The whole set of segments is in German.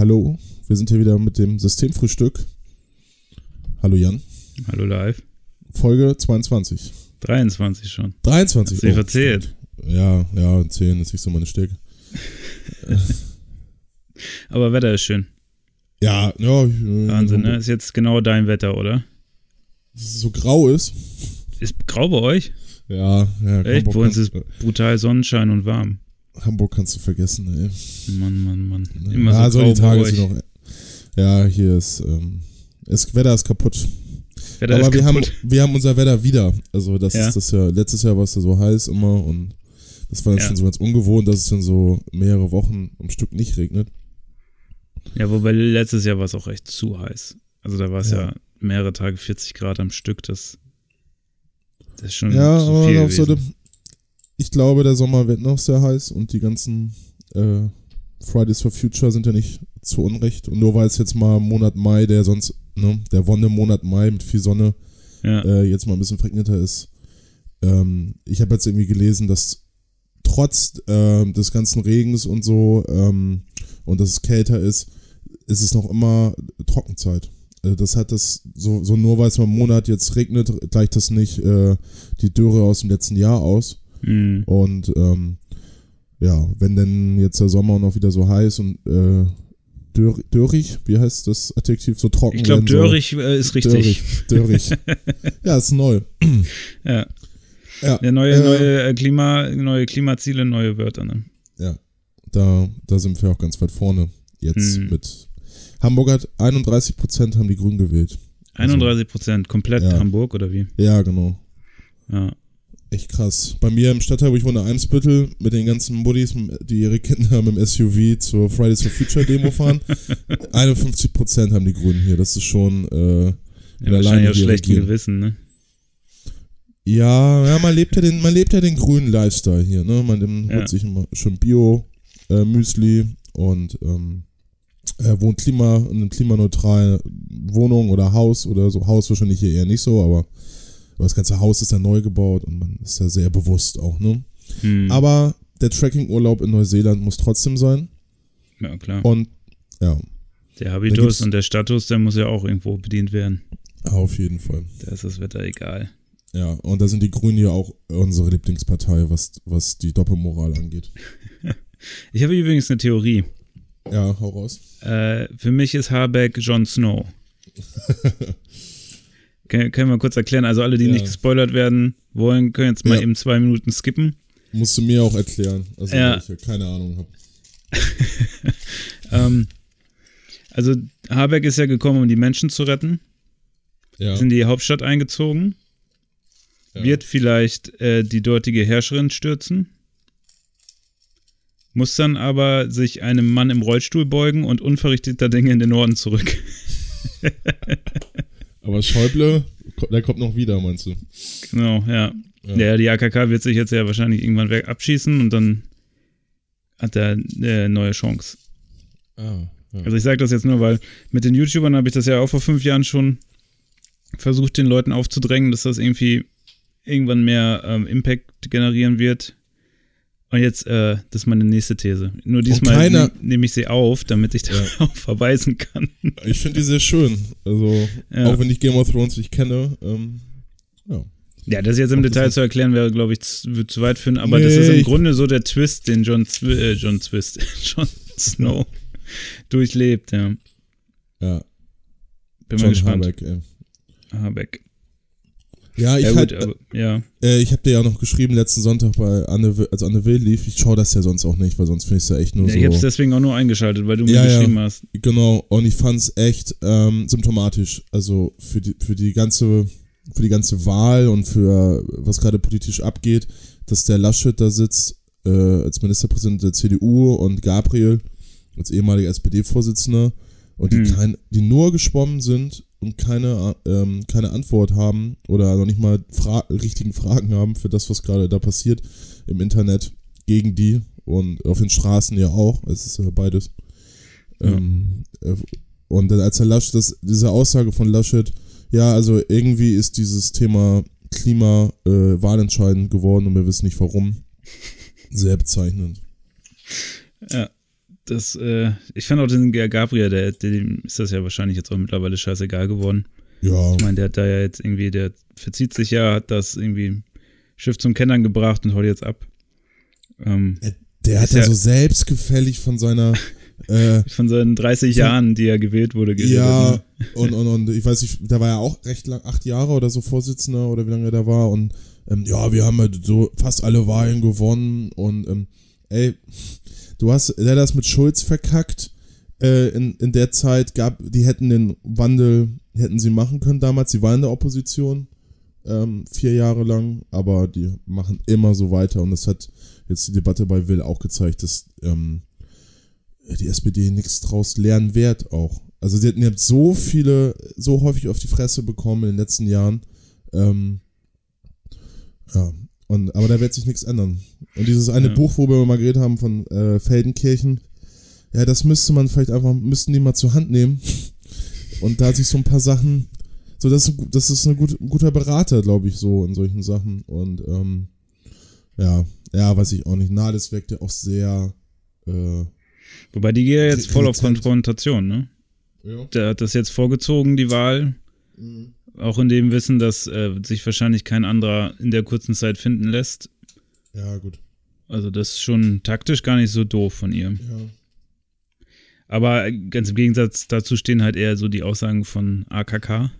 hallo. Wir sind hier wieder mit dem Systemfrühstück. Hallo Jan. Hallo live. Folge 22. 23 schon. 23. Hast du dich verzählt? Ja, ja, 10 ist nicht so meine Stärke. Aber Wetter ist schön. Ja, ja. Wahnsinn, ne? Ist jetzt genau dein Wetter, oder? Dass es so grau ist. Ist grau bei euch? Ja, ja. Echt? Bei uns ist brutal Sonnenschein und warm. Hamburg kannst du vergessen, ey. Mann, Mann, Mann. Immer ja, so so grau die Tage sind noch. Ja, hier ist. Ähm, das Wetter ist kaputt. Wetter Aber ist wir haben, kaputt. wir haben unser Wetter wieder. Also das Ja. ist das ja, letztes Jahr war es ja so heiß immer und das war dann Ja. schon so ganz ungewohnt, dass es dann so mehrere Wochen am Stück nicht regnet. Ja, wobei letztes Jahr war es auch echt zu heiß. Also da war es ja. Ja. mehrere Tage 40 Grad am Stück. Das, das ist schon Ja, zu aber auch so, gewesen. Ich glaube, der Sommer wird noch sehr heiß und die ganzen äh, Fridays for Future sind ja nicht zu Unrecht. Und nur weil es jetzt mal Monat Mai, der sonst, ne, der Wonne-Monat Mai mit viel Sonne, ja. äh, jetzt mal ein bisschen verregneter ist. Ähm, ich habe jetzt irgendwie gelesen, dass trotz ähm, des ganzen Regens und so ähm, und dass es kälter ist, ist es noch immer Trockenzeit. Also das hat das, so, so nur weil es mal im Monat jetzt regnet, gleicht das nicht äh, die Dürre aus dem letzten Jahr aus. Hm. Und ähm, ja, wenn denn jetzt der Sommer noch wieder so heiß und äh, dürr, dürrig, wie heißt das Adjektiv, so trocken Ich glaube, soll. dörrig äh, ist richtig. Dörrig, dörrig. ja, ist neu. Ja. Ja, ja neue, äh, neue, äh, Klima, neue Klimaziele, neue Wörter. Ne? Ja, da, da sind wir auch ganz weit vorne. Jetzt Hm. mit Hamburg hat 31 Prozent haben die Grünen gewählt. Also, 31 Prozent, komplett Ja. Hamburg oder wie? Ja, genau. Ja. Echt krass. Bei mir im Stadtteil, wo ich wohne, Eimsbüttel, mit den ganzen Buddies, die ihre Kinder mit dem SUV zur Fridays for Future Demo fahren. 51 Prozent haben die Grünen hier. Das ist schon äh, ja wahrscheinlich schlechtem regieren. Gewissen, ne? Ja, ja, man lebt ja den, man lebt ja den grünen Lifestyle hier, ne? Man nimmt- Ja. holt sich immer schön Bio, äh, Müsli und ähm, er wohnt Klima in einer klimaneutralen Wohnung oder Haus oder so. Haus wahrscheinlich hier eher nicht so, aber, aber das ganze Haus ist ja neu gebaut und man ist ja sehr bewusst auch, ne? Hm. Aber der Trekkingurlaub in Neuseeland muss trotzdem sein. ja, klar. Und ja, Der Habitus und der Status, der muss ja auch irgendwo bedient werden. auf jeden Fall. Da ist das Wetter egal. Ja, und da sind die Grünen ja auch unsere Lieblingspartei, was, was die Doppelmoral angeht. Ich habe übrigens eine Theorie. Ja, hau raus. Äh, für mich ist Habeck Jon Snow. Können, können wir kurz erklären? Also alle, die Ja. nicht gespoilert werden wollen, können jetzt mal Ja. eben zwei Minuten skippen. Musst du mir auch erklären, also Ja. ich ja keine Ahnung habe. Ähm, also Habeck ist ja gekommen, um die Menschen zu retten. Ja, Ist in die Hauptstadt eingezogen. ja. Wird vielleicht äh, die dortige Herrscherin stürzen. Muss dann aber sich einem Mann im Rollstuhl beugen und unverrichteter Dinge in den Norden zurück. Aber Schäuble, der kommt noch wieder, meinst du? Genau, ja. Ja. Ja, die AKK wird sich jetzt ja wahrscheinlich irgendwann weg abschießen und dann hat er eine neue Chance. Ah, ja. Also ich sage das jetzt nur, weil mit den YouTubern habe ich das ja auch vor fünf Jahren schon versucht, den Leuten aufzudrängen, dass das irgendwie irgendwann mehr ähm, Impact generieren wird. Und jetzt, äh, das ist meine nächste These. Nur diesmal ne- nehme ich sie auf, damit ich darauf verweisen kann. Ich finde die sehr schön. Also, Ja. auch wenn ich Game of Thrones nicht kenne, ähm, ja. Ja, das jetzt im Ach, Detail das- zu erklären, wäre, glaube ich, zu, zu weit führen, aber das Nee, ist im Grunde so der Twist, den John, Zwi äh, John Twist, John Snow durchlebt, ja. Ja, Bin mal John gespannt. Habeck, ey. Habeck. Ja, ich Ja, halt, gut, aber, ja. äh, ich habe dir ja noch geschrieben letzten Sonntag bei Anne, als Anne Will lief. Ich schaue das ja sonst auch nicht, weil sonst finde ich es ja echt nur ja so. ich habe es deswegen auch nur eingeschaltet, weil du mir Ja, ja. geschrieben hast. Genau, und ich fand's echt ähm, symptomatisch. Also für die, für die ganze, für die ganze Wahl und für was gerade politisch abgeht, dass der Laschet da sitzt, äh, als Ministerpräsident der CDU und Gabriel als ehemaliger SPD-Vorsitzender und die, Hm. kein, die nur geschwommen sind und keine, ähm, keine Antwort haben oder noch nicht mal fra richtigen Fragen haben für das, was gerade da passiert im Internet gegen die und auf den Straßen ja auch. Es ist ja beides. Ja. Ähm, äh, und dann als der Laschet, das, diese Aussage von Laschet, ja, also irgendwie ist dieses Thema Klima äh, wahlentscheidend geworden und wir wissen nicht warum. Sehr bezeichnend. Ja. Das, äh, ich fand auch den Gabriel, der, dem ist das ja wahrscheinlich jetzt auch mittlerweile scheißegal geworden. Ja. Ich meine, der hat da ja jetzt irgendwie, der verzieht sich ja, hat das irgendwie Schiff zum Kennern gebracht und haut jetzt ab. Ähm, Der hat ja so selbstgefällig von seiner äh, von seinen 30 Jahren, die er gewählt wurde, geredet. Ja, ne? und, und, und ich weiß nicht, da war ja auch recht lang, acht Jahre oder so Vorsitzender oder wie lange er da war. Und ähm, ja, wir haben halt so fast alle Wahlen gewonnen. Und ähm, ey, du hast, das mit Schulz verkackt. Äh, in, in der Zeit gab, die hätten den Wandel, hätten sie machen können damals. Sie waren in der Opposition ähm, vier Jahre lang, aber die machen immer so weiter. Und das hat jetzt die Debatte bei Will auch gezeigt, dass ähm, die SPD nichts draus lernen wird auch. Also sie hatten jetzt so viele, so häufig auf die Fresse bekommen in den letzten Jahren. Ähm, ja, und, aber da wird sich nichts ändern. Und dieses eine Ja. Buch, worüber wir mal geredet haben, von äh, Feldenkirchen, ja, das müsste man vielleicht einfach, müssten die mal zur Hand nehmen. Und da sich so ein paar Sachen, so das ist ein, das ist eine gut, ein guter Berater, glaube ich, so in solchen Sachen. Und ähm, ja, ja, weiß ich auch nicht. Wirkt ja auch sehr äh, Wobei die gehen ja jetzt voll auf. Konfrontation, ne? ja. Der hat das jetzt vorgezogen, die Wahl. Auch in dem Wissen, dass äh, sich wahrscheinlich kein anderer in der kurzen Zeit finden lässt. Ja, gut. Also das ist schon taktisch gar nicht so doof von ihr. Ja. Aber ganz im Gegensatz dazu stehen halt eher so die Aussagen von AKK.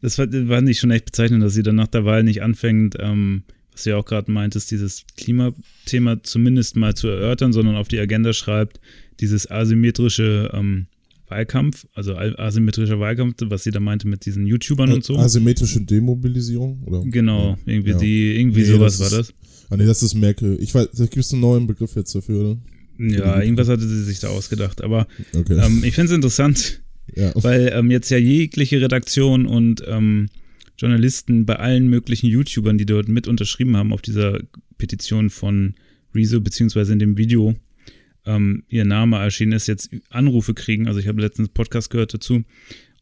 Das war, war nicht schon echt bezeichnend, dass sie dann nach der Wahl nicht anfängt, ähm, was du ja auch gerade meintest, dieses Klimathema zumindest mal zu erörtern, sondern auf die Agenda schreibt, dieses asymmetrische ähm, Wahlkampf, also a- asymmetrischer Wahlkampf, was sie da meinte mit diesen YouTubern und so. Asymmetrische Demobilisierung? Oder? genau, irgendwie Ja. die, irgendwie Nee, sowas das war ist- das. Ah, nee, das ist Merkel. Ich weiß, da gibt es einen neuen Begriff jetzt dafür, oder? Ja, irgendwas hatte sie sich da ausgedacht. Aber Okay. ähm, ich finde es interessant, ja. weil ähm, jetzt ja jegliche Redaktion und ähm, Journalisten bei allen möglichen YouTubern, die dort mit unterschrieben haben auf dieser Petition von Rezo, beziehungsweise in dem Video, ähm, ihr Name erschienen ist, jetzt Anrufe kriegen. Also ich habe letztens Podcast gehört dazu.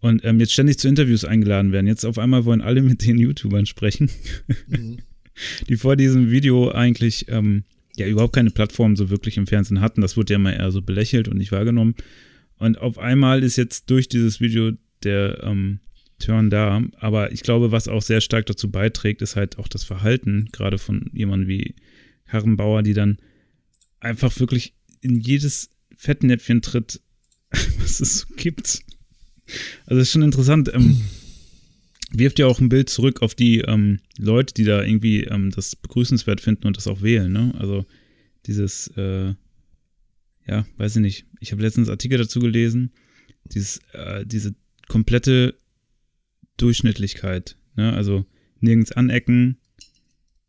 Und ähm, jetzt ständig zu Interviews eingeladen werden. Jetzt auf einmal wollen alle mit den YouTubern sprechen, die vor diesem Video eigentlich ähm, ja überhaupt keine Plattform so wirklich im Fernsehen hatten. Das wurde ja mal eher so belächelt und nicht wahrgenommen. Und auf einmal ist jetzt durch dieses Video der ähm, Turn da. Aber ich glaube, was auch sehr stark dazu beiträgt, ist halt auch das Verhalten, gerade von jemandem wie Karrenbauer, die dann einfach wirklich in jedes Fettnäpfchen tritt, was es so gibt. Also ist schon interessant. Ähm, wirft ja auch ein Bild zurück auf die ähm, Leute, die da irgendwie ähm, das begrüßenswert finden und das auch wählen. Ne? Also dieses, äh, ja, weiß ich nicht. Ich habe letztens Artikel dazu gelesen. Dieses, äh, diese komplette Durchschnittlichkeit. Ne? Also nirgends anecken,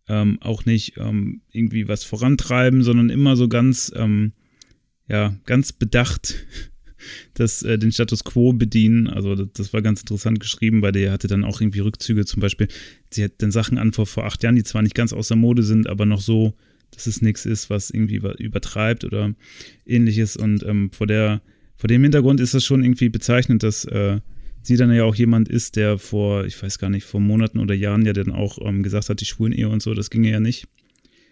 ähm, auch nicht ähm, irgendwie was vorantreiben, sondern immer so ganz, ähm, ja, ganz bedacht das, äh, den Status quo bedienen. Also das, das war ganz interessant geschrieben, weil der hatte dann auch irgendwie Rückzüge, zum Beispiel, sie hat dann Sachen an vor, vor acht Jahren, die zwar nicht ganz außer Mode sind, aber noch so, dass es nichts ist, was irgendwie übertreibt oder ähnliches. Und ähm, vor der, vor dem Hintergrund ist das schon irgendwie bezeichnend, dass äh, sie dann ja auch jemand ist, der vor, ich weiß gar nicht, vor Monaten oder Jahren ja dann auch ähm, gesagt hat, die Schwulen-Ehe und so, das ginge ja nicht.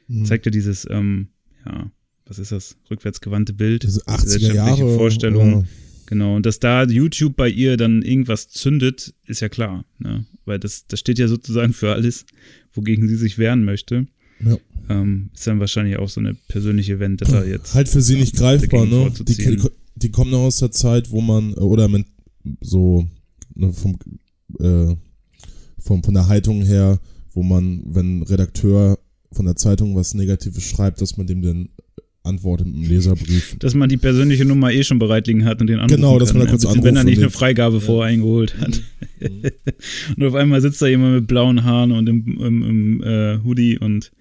Mhm. Zeigt ja dieses, ähm, ja, was ist das, rückwärtsgewandte Bild, Diese 80er gesellschaftliche Jahre. Vorstellung. oder- Genau, und dass da YouTube bei ihr dann irgendwas zündet, ist ja klar, ne? Weil das, das steht ja sozusagen für alles, wogegen sie sich wehren möchte. Ja. Ähm, ist dann wahrscheinlich auch so eine persönliche Vendetta jetzt. Halt für sie nicht greifbar, ne? Die, die kommen noch aus der Zeit, wo man, äh, oder man, so, ne, vom, äh, vom, von der Haltung her, wo man, wenn ein Redakteur von der Zeitung was Negatives schreibt, dass man dem dann antwortet mit einem Leserbrief. Dass man die persönliche Nummer eh schon bereit liegen hat und den anrufen Genau, dass kann, man da kurz Beziehungsweise Wenn er anruft nicht eine Freigabe vorher eingeholt hat. Mhm. und auf einmal sitzt da jemand mit blauen Haaren und im, im, im äh, Hoodie und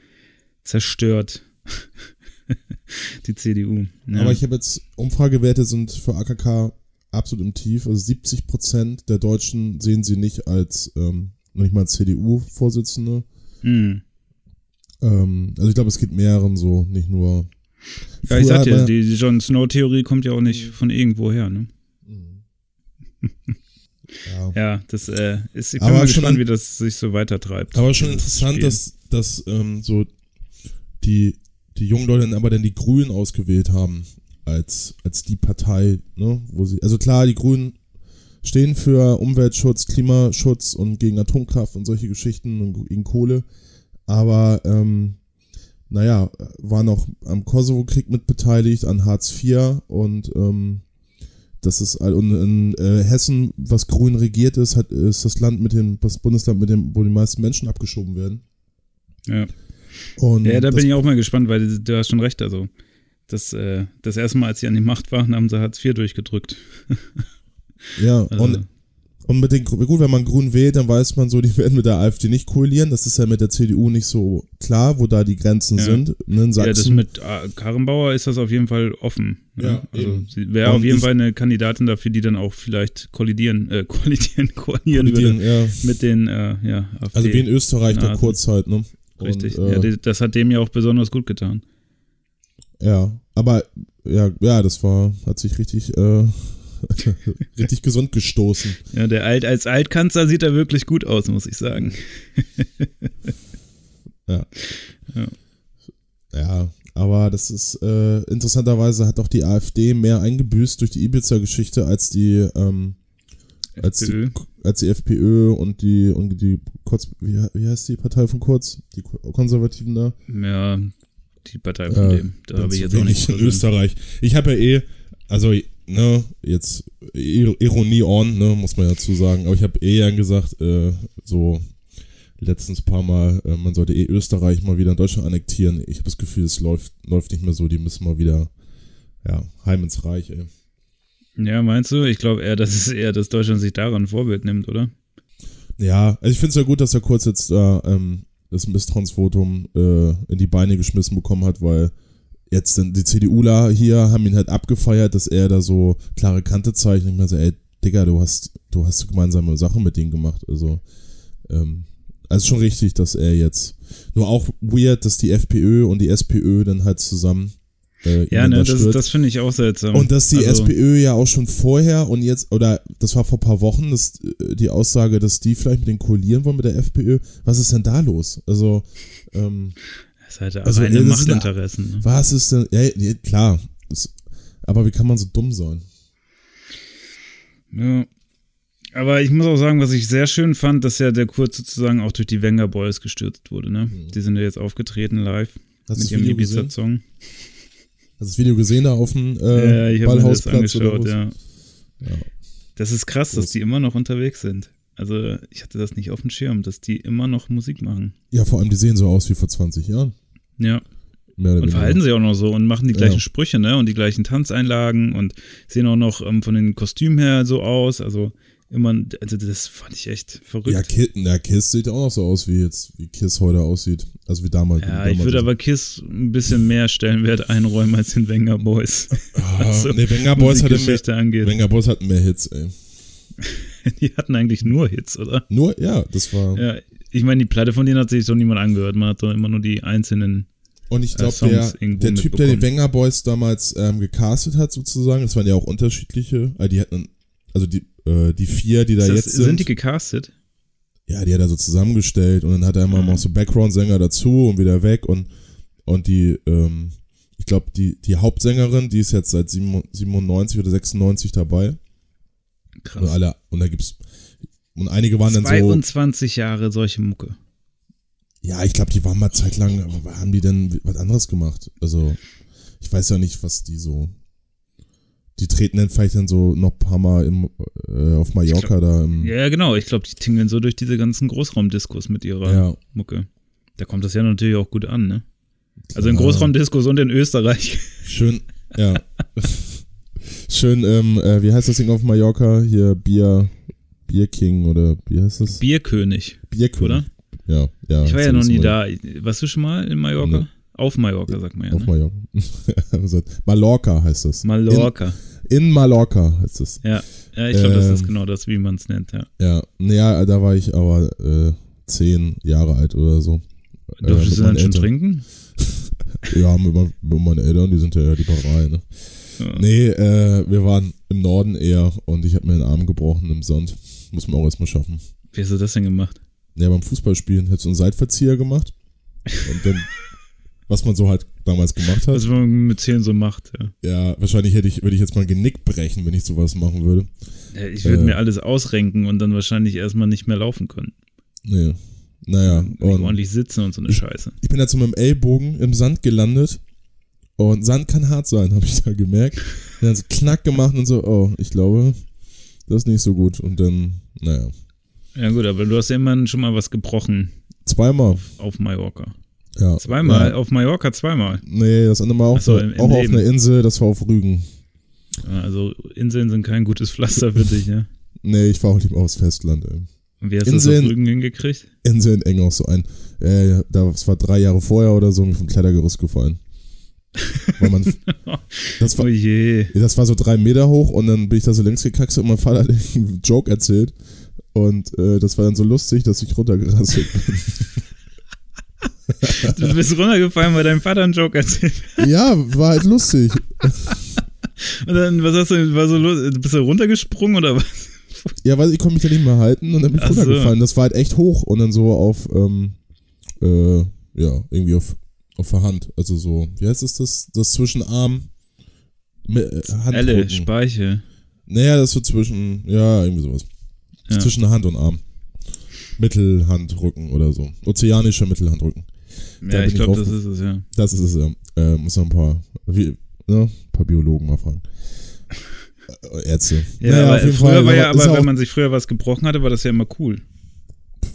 zerstört die CDU. Ja. Aber ich habe jetzt, Umfragewerte sind für AKK absolut im Tief. Also 70 Prozent der Deutschen sehen sie nicht als, ähm, noch nicht mal als CDU-Vorsitzende. Hm. Ähm, also ich glaube, es geht mehreren so, nicht nur. Ja, ich sag dir, die, Jon Snow-Theorie kommt ja auch nicht von irgendwo her, ne? Ja. Ja, das äh, ist, ich bin Aber mal schon gespannt, an- wie das sich so weitertreibt. Aber schon interessant, Spiel. dass, dass ähm, so die, die jungen Leute dann aber dann die Grünen ausgewählt haben als, als die Partei, ne, wo sie, also klar, die Grünen stehen für Umweltschutz, Klimaschutz und gegen Atomkraft und solche Geschichten und gegen Kohle, aber ähm, naja, waren auch am Kosovo-Krieg mitbeteiligt, an Hartz IV und ähm, das ist und in äh, Hessen, was grün regiert ist, hat, ist das Land mit dem, das Bundesland mit dem, wo die meisten Menschen abgeschoben werden. Ja. Und Ja, da bin ich auch mal gespannt, weil du hast schon recht. Also, das, äh, das erste Mal, als sie an die Macht waren, haben sie Hartz IV durchgedrückt. ja, Also, und, und mit den, gut, wenn man grün wählt, dann weiß man so, die werden mit der AfD nicht koalieren. Das ist ja mit der CDU nicht so klar, wo da die Grenzen Ja. sind. Ne, in ja, das Sachsen. mit äh, Karrenbauer ist das auf jeden Fall offen. Ne? Ja, also, sie wäre auf jeden Fall eine Kandidatin dafür, die dann auch vielleicht kollidieren, äh, kollidieren, koalieren Kollidieren, würde ja. mit den, äh, ja, AfD. Also wie in Österreich der. Kurzzeit, ne? Richtig. Und, äh, ja, das hat dem ja auch besonders gut getan. Ja, aber ja, ja, das war, hat sich richtig, äh, richtig gesund gestoßen. Ja, der Alt, als Altkanzler sieht er wirklich gut aus, muss ich sagen. Ja, aber das ist, äh, interessanterweise hat auch die AfD mehr eingebüßt durch die Ibiza-Geschichte als die, ähm, als die, FPÖ. als die FPÖ und die, und die Kurz, wie, wie heißt die Partei von Kurz? Die Konservativen da? Ja, die Partei von Äh, dem. Da habe ich jetzt auch nicht in. Österreich. Ich habe ja eh, also, ne, jetzt Ir- Ironie on, ne, muss man ja dazu sagen, aber ich habe eh ja gesagt, äh, so letztens paar Mal, äh, man sollte eh Österreich mal wieder in Deutschland annektieren. Ich habe das Gefühl, es läuft, läuft nicht mehr so, die müssen mal wieder, ja, heim ins Reich, ey. Ja, meinst du? Ich glaube eher, dass es eher, dass Deutschland sich daran Vorbild nimmt, oder? Ja, also ich finde es ja gut, dass er kurz jetzt da ähm, das Misstrauensvotum äh, in die Beine geschmissen bekommen hat, weil jetzt dann die CDUler hier haben ihn halt abgefeiert, dass er da so klare Kante zeigt. Und ich meine so, ey, Digga, du hast, du hast gemeinsame Sachen mit denen gemacht. Also, ähm, also schon richtig, dass er jetzt. Nur auch weird, dass die FPÖ und die SPÖ dann halt zusammen. Äh, Ja, ne, da das, das finde ich auch seltsam. Und dass die Also, SPÖ ja auch schon vorher und jetzt, oder das war vor ein paar Wochen, dass, äh, die Aussage, dass die vielleicht mit den koalieren wollen mit der FPÖ. Was ist denn da los? Also, ähm, Das halt Also, reine ja, eine- Machtinteressen. Ne? was ist denn, ja, ja klar, das, aber wie kann man so dumm sein? Ja. Aber ich muss auch sagen, was ich sehr schön fand, dass ja der Kurz sozusagen auch durch die Wenger Boys gestürzt wurde. Ne? Mhm. Die sind ja jetzt aufgetreten live Hast mit das ihrem? Ibiza-Song. Hast du das Video gesehen da auf dem äh, ja, ich habe mir das Ballhausplatz angeschaut, ja. Ja. Das ist krass, dass Groß. die immer noch unterwegs sind. Also ich hatte das nicht auf dem Schirm, dass die immer noch Musik machen. Ja, vor allem, die sehen so aus wie vor 20 Jahren. Ja. Und verhalten sich auch noch so und machen die Ja. gleichen Sprüche, ne? Und die gleichen Tanzeinlagen und sehen auch noch ähm, von den Kostümen her so aus. Also immer, also das fand ich echt verrückt. Ja, Kiss, ja, Kiss sieht auch noch so aus, wie jetzt, wie Kiss heute aussieht. Also wie damals. Ja, wie ich damals würde aber Kiss ein bisschen mehr Stellenwert einräumen als den Wenger Boys. Ah, was so nee, Wenger Boys, hatte mehr, angeht. Wenger Boys hatten mehr Hits, ey. Die hatten eigentlich nur Hits, oder? Nur, ja, das war. Ja, ich meine, die Platte von denen hat sich doch niemand angehört. Man hat doch immer nur die einzelnen. Und ich äh, glaube, Songs der, der Typ, der die. Wenger Boys damals ähm, gecastet hat, sozusagen, das waren ja auch unterschiedliche, äh, die hatten, also die, äh, die vier, die da das, jetzt sind. sind, die gecastet? ja, die hat er so zusammengestellt und dann hat er immer noch so Background-Sänger dazu und wieder weg und, und die, ähm, ich glaube, die, die Hauptsängerin, die ist jetzt seit 97 oder 96 dabei. Und Krass. alle, und da gibt's, und einige waren dann so, 22 Jahre solche Mucke. Ja, ich glaube, die waren mal zeitlang, aber haben die denn was anderes gemacht? Also, ich weiß ja nicht, was die so. Die treten dann vielleicht dann so noch ein paar Mal im, äh, auf Mallorca da im. Ja, genau. Ich glaube, die tingeln so durch diese ganzen Großraumdiskos mit ihrer Ja. Mucke. Da kommt das ja natürlich auch gut an, ne? Also in Klar. Großraumdiskos und in Österreich. Schön, ja. Schön, ähm, äh, wie heißt das Ding auf Mallorca? Hier Bier, Bier King oder wie heißt das? Bierkönig, Bierkönig. oder? Ja, ja. Ich war ja noch nie da. Warst du schon mal in Mallorca? Nee. Auf Mallorca, sagt man ja. Auf Ne? Mallorca. Mallorca heißt das. Mallorca. In, in Mallorca heißt das. Ja, ja ich glaube, das ist Ähm, genau das, wie man es nennt, ja. Ja, ja, da war ich aber äh, zehn Jahre alt oder so. Äh, Durftest mit du dann schon Eltern. trinken? Ja, mit, mein, mit meinen Eltern, die sind ja die Barei, ne? Ja. Nee, äh, wir waren im Norden eher und ich habe mir den Arm gebrochen im Sand. Muss man auch erstmal schaffen. Wie hast du das denn gemacht? Ja, beim Fußballspielen hätte so einen Seitverzieher gemacht. Und dann, was man so halt damals gemacht hat. Was man mit Zähnen so macht, ja. Ja, wahrscheinlich hätte ich, würde ich jetzt mal ein Genick brechen, wenn ich sowas machen würde. Ja, Ich würde Äh. mir alles ausrenken und dann wahrscheinlich erstmal nicht mehr laufen können. Nee. Naja, und ordentlich sitzen und so eine Scheiße. ich bin jetzt so mit dem Ellbogen im Sand gelandet. Und Sand kann hart sein, habe ich da gemerkt. Dann hat es knack gemacht und so, oh, ich glaube, das ist nicht so gut. Und dann, naja, Ja gut, aber du hast ja immerhin schon mal was gebrochen zweimal. auf Mallorca. Ja. Zweimal, Ja. auf Mallorca zweimal. Nee, das andere Mal auch, so, im- im auch auf Leben. einer Insel, das war auf Rügen. Ja, Also Inseln sind kein gutes Pflaster für dich, ja. Nee, ich war auch lieber aufs Festland. Ey. Und wie hast du das Inseln- auf Rügen hingekriegt? Inseln eng auch so ein. Äh, das war drei Jahre vorher oder so, mir vom Klettergerüst gefallen. Weil das war, Oh je. das war so drei Meter hoch und dann bin ich da so längs gekackst und mein Vater hat einen Joke erzählt. Und äh, das war dann so lustig, dass ich runtergerasselt bin. Du bist runtergefallen, weil dein Vater einen Joke erzählt. ja, war halt lustig. Und dann, was hast du, war so los? Bist du runtergesprungen oder was? Ja, weil ich konnte mich ja nicht mehr halten und dann bin ich Ach so. runtergefallen. Das war halt echt hoch und dann so auf, ähm, äh, ja, irgendwie auf, auf der Hand. Also so, wie heißt es das? Das zwischen Arm, mit, äh, Elle, Handrücken. Speiche. Naja, das so zwischen, ja, irgendwie sowas. Ja. Zwischen Hand und Arm. Mittelhandrücken oder so. Ozeanischer Mittelhandrücken. Da Ja, bin ich glaube, das ist es, ja. Das ist es ja. Äh, muss noch ein paar, wie, ne, ein paar Biologen mal fragen. Äh, Ärzte. Ja, Naja, aber früher Fall, war ja, aber wenn man sich früher was gebrochen hatte, war das ja immer cool.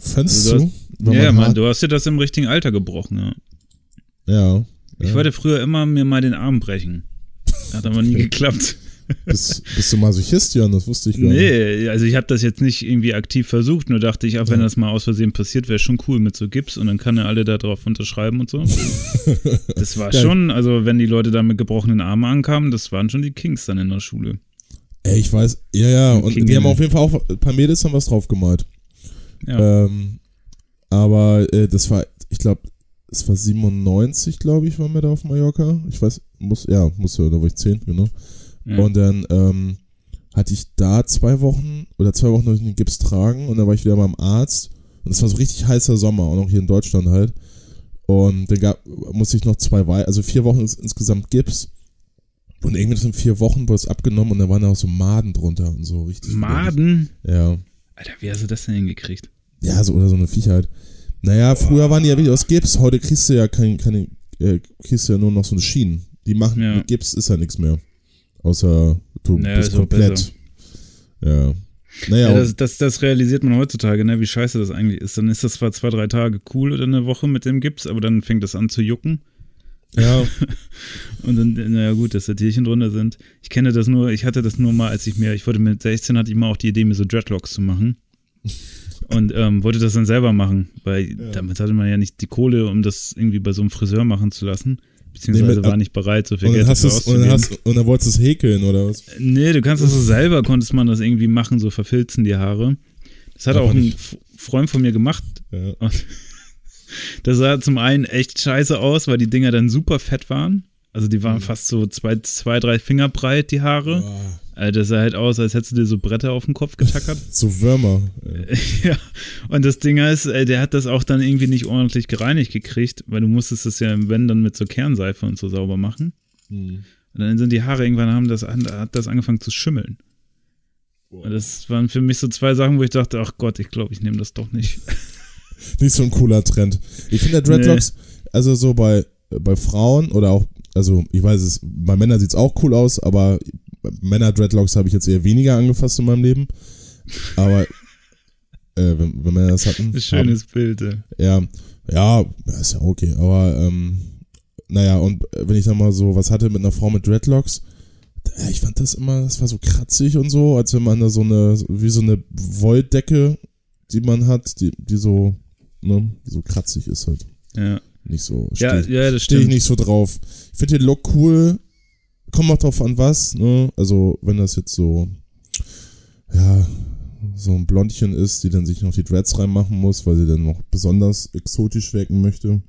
Fandst Also du? Wenn ja, man du hast dir das im richtigen Alter gebrochen, ja. Ja. Ich ja. wollte früher immer mir mal den Arm brechen. Hat aber nie geklappt. Bist, bist du Masochist, Jan? Das wusste ich gar nicht. Nee, also ich habe das jetzt nicht irgendwie aktiv versucht, nur dachte ich, auch wenn das mal aus Versehen passiert, wäre schon cool mit so Gips und dann kann er alle da drauf unterschreiben und so. Das war Geil. schon, also wenn die Leute da mit gebrochenen Armen ankamen, das waren schon die Kings dann in der Schule. Ey, ich weiß. Ja, ja. Und King die haben auf jeden Fall auch, ein paar Mädels haben was drauf gemalt. Ja. Ähm, aber äh, das war, ich glaube, es war 97, glaube ich, waren wir da auf Mallorca. Ich weiß, muss, ja, muss ja, da war ich 10, genau. ja. Und dann ähm, hatte ich da zwei Wochen oder zwei Wochen noch den Gips tragen und dann war ich wieder beim Arzt. Und es war so richtig heißer Sommer, auch noch hier in Deutschland halt. Und dann gab, musste ich noch zwei, Wei- also vier Wochen ins, insgesamt Gips. Und irgendwie sind vier Wochen wurde es abgenommen und dann waren da auch so Maden drunter und so richtig. Maden? Ja. Alter, wie hast du das denn hingekriegt? Ja, so oder so eine Viecher halt. Naja, früher waren die ja wieder aus Gips, heute kriegst du ja kein, keine, äh, kriegst du ja nur noch so eine Schienen. Die machen, Ja. mit Gips ist ja nichts mehr. Außer du Ja, bist besser. komplett. Ja. Naja, Ja, das, das, das realisiert man heutzutage, ne, wie scheiße das eigentlich ist. Dann ist das zwar zwei, drei Tage cool oder eine Woche mit dem Gips, aber dann fängt das an zu jucken. ja, Und dann, naja gut, dass da Tierchen drunter sind. Ich kenne das nur, ich hatte das nur mal, als ich mir, ich wollte mit 16 hatte ich mal auch die Idee, mir so Dreadlocks zu machen. Und ähm, wollte das dann selber machen, weil damit hatte man ja nicht die Kohle, um das irgendwie bei so einem Friseur machen zu lassen. Beziehungsweise Nee, war nicht bereit, so viel Geld dafür du's, und, dann auszugeben. hast, und dann wolltest du es häkeln, oder was? Nee, du kannst das so selber, konntest man das irgendwie machen, so verfilzen die Haare. Das hat Darf auch ein nicht. Freund von mir gemacht. Ja. Das sah zum einen echt scheiße aus, weil die Dinger dann super fett waren. Also die Mhm. waren fast so zwei, zwei, drei Finger breit, die Haare. Boah, das sah halt aus, als hättest du dir so Bretter auf den Kopf getackert. so Würmer. ey. ja. Und das Ding ist, äh, der hat das auch dann irgendwie nicht ordentlich gereinigt gekriegt, weil du musstest es ja, wenn, dann mit so Kernseife und so sauber machen. Hm. Und dann sind die Haare irgendwann haben das, hat das angefangen zu schimmeln. Und das waren für mich so zwei Sachen, wo ich dachte, ach Gott, ich glaube, ich nehme das doch nicht. Nicht so ein cooler Trend. Ich finde Dreadlocks, also so bei, bei Frauen oder auch, also ich weiß es, bei Männern sieht es auch cool aus, aber Männer-Dreadlocks habe ich jetzt eher weniger angefasst in meinem Leben. Aber äh, wenn, wenn Männer das hatten. Ein schönes Bild. Ja. Ja, ja, ja, ist ja okay. Aber ähm, naja, und äh, wenn ich dann mal so was hatte mit einer Frau mit Dreadlocks, ja, ich fand das immer, das war so kratzig und so, als wenn man da so eine, wie so eine Wolldecke, die man hat, die, die so, ne, so kratzig ist halt. Ja. Nicht so. Ja, steh- ja, das Stehe ich stimmt. nicht so drauf. Ich finde den Look cool. Kommt auch drauf an, was, ne? Also, wenn das jetzt so, ja, so ein Blondchen ist, die dann sich noch die Dreads reinmachen muss, weil sie dann noch besonders exotisch wirken möchte.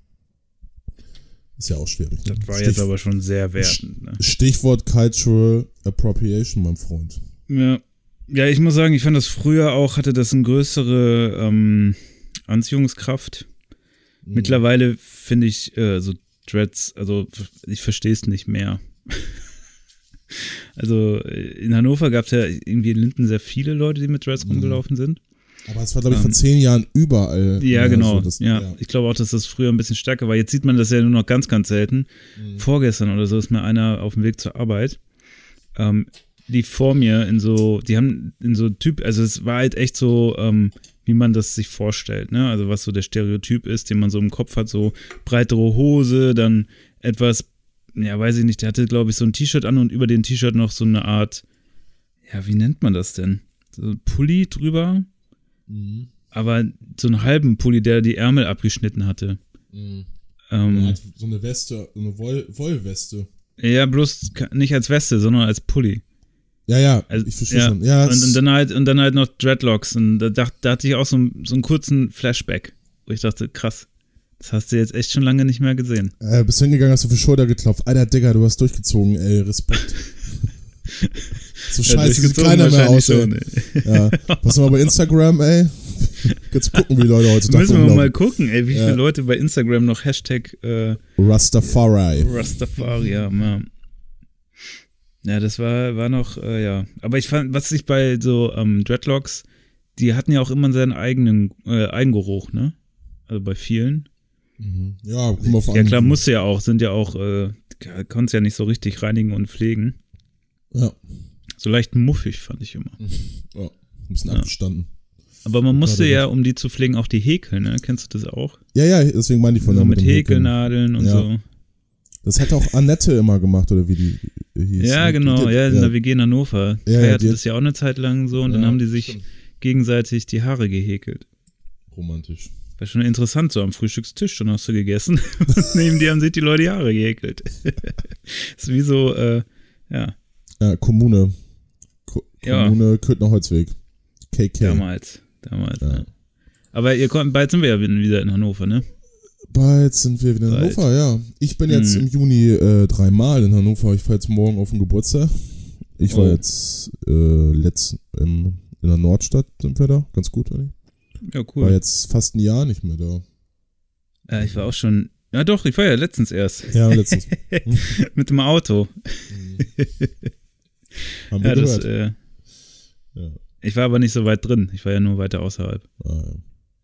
Ist ja auch schwierig. ne? Das war Stich- jetzt aber schon sehr wertend. Ne? Stichwort Cultural Appropriation, mein Freund. Ja. ja, ich muss sagen, ich fand das früher auch, hatte das eine größere ähm, Anziehungskraft. Mhm. Mittlerweile finde ich, äh, so Dreads, also ich verstehe es nicht mehr. Also in Hannover gab es ja irgendwie in Linden sehr viele Leute, die mit Dreads Mhm. rumgelaufen sind. Aber es war, glaube ich, Ähm, vor zehn Jahren überall. Ja, genau. so das- ja. ich glaube auch, dass das früher ein bisschen stärker war. Jetzt sieht man das ja nur noch ganz, ganz selten. Mhm. Vorgestern oder so ist mir einer auf dem Weg zur Arbeit, ähm, die vor mir in so, die haben in so Typ, also es war halt echt so, ähm, wie man das sich vorstellt, ne? Also was so der Stereotyp ist, den man so im Kopf hat, so breitere Hose, dann etwas, ja, weiß ich nicht, der hatte, glaube ich, so ein T-Shirt an und über den T-Shirt noch so eine Art, ja, wie nennt man das denn? So ein Pulli drüber, Mhm. aber so einen halben Pulli, der die Ärmel abgeschnitten hatte. Mhm. Ähm, hat so eine Weste, so eine Woll Wollweste. ja, bloß nicht als Weste, sondern als Pulli. Ja, ja, Also, ich verstehe ja, schon. Ja, und, und, dann halt, und dann halt noch Dreadlocks. Und da, da hatte ich auch so, einen- so einen kurzen Flashback, wo ich dachte, krass, das hast du jetzt echt schon lange nicht mehr gesehen. äh, bist hingegangen, hast du auf die Schulter geklopft. Alter, Digga, du hast durchgezogen, ey, Respekt. so scheiße sieht durchgezogen keiner mehr aus, wahrscheinlich ey. schon, ey. Ja. Pass mal bei Instagram, ey. Jetzt gucken, wie Leute heutzutage Müssen wir rumlaufen. mal gucken, ey, wie Ja. viele Leute bei Instagram noch Hashtag äh, Rastafari. Rastafari. Ja. ja, das war, war noch, äh, ja. Aber ich fand, was ich bei so ähm, Dreadlocks, die hatten ja auch immer seinen eigenen äh, Eigengeruch, ne? Also bei vielen. Mhm. Ja, mal auf Ja an. klar, musste ja auch, sind ja auch, äh, konntest ja nicht so richtig reinigen und pflegen. Ja, So leicht muffig fand ich immer. ja, ein bisschen Ja. abgestanden. Aber man musste ja, um die zu pflegen, auch die häkeln, ne? Kennst du das auch? Ja, ja, deswegen meine ich von so der mit Häkeln. Häkelnadeln und Ja. so. Das hat auch Annette immer gemacht, oder wie die hieß. Ja, genau, ja, in der WG in Hannover. Ja, ja, Feierte die- das ja auch eine Zeit lang so und dann Ja, haben die sich stimmt. gegenseitig die Haare gehäkelt. Romantisch. War schon interessant, so am Frühstückstisch schon hast du gegessen. und neben dir haben sich die Leute die Haare gehäkelt. ist wie so, äh, ja, Ja, Kommune. Ko Ja. Kommune Köthner-Holzweg. KK. damals. Damals, Ja. ja. Aber ihr kommt, bald sind wir ja wieder in Hannover, ne? Bald sind wir wieder in Bald. Hannover, ja. Ich bin jetzt Mhm. im Juni äh, dreimal in Hannover. Ich fahre jetzt morgen auf den Geburtstag. Ich war Oh. jetzt äh, letzt im, in der Nordstadt sind wir da. Ganz gut, oder? Ja, War cool. jetzt fast ein Jahr nicht mehr da. Ja, ich war auch schon, ja doch, ich war ja letztens erst. Ja, letztens. Mit dem Auto. Haben wir Ja, das, äh, ja. ich war aber nicht so weit drin. Ich war ja nur weiter außerhalb. Ah,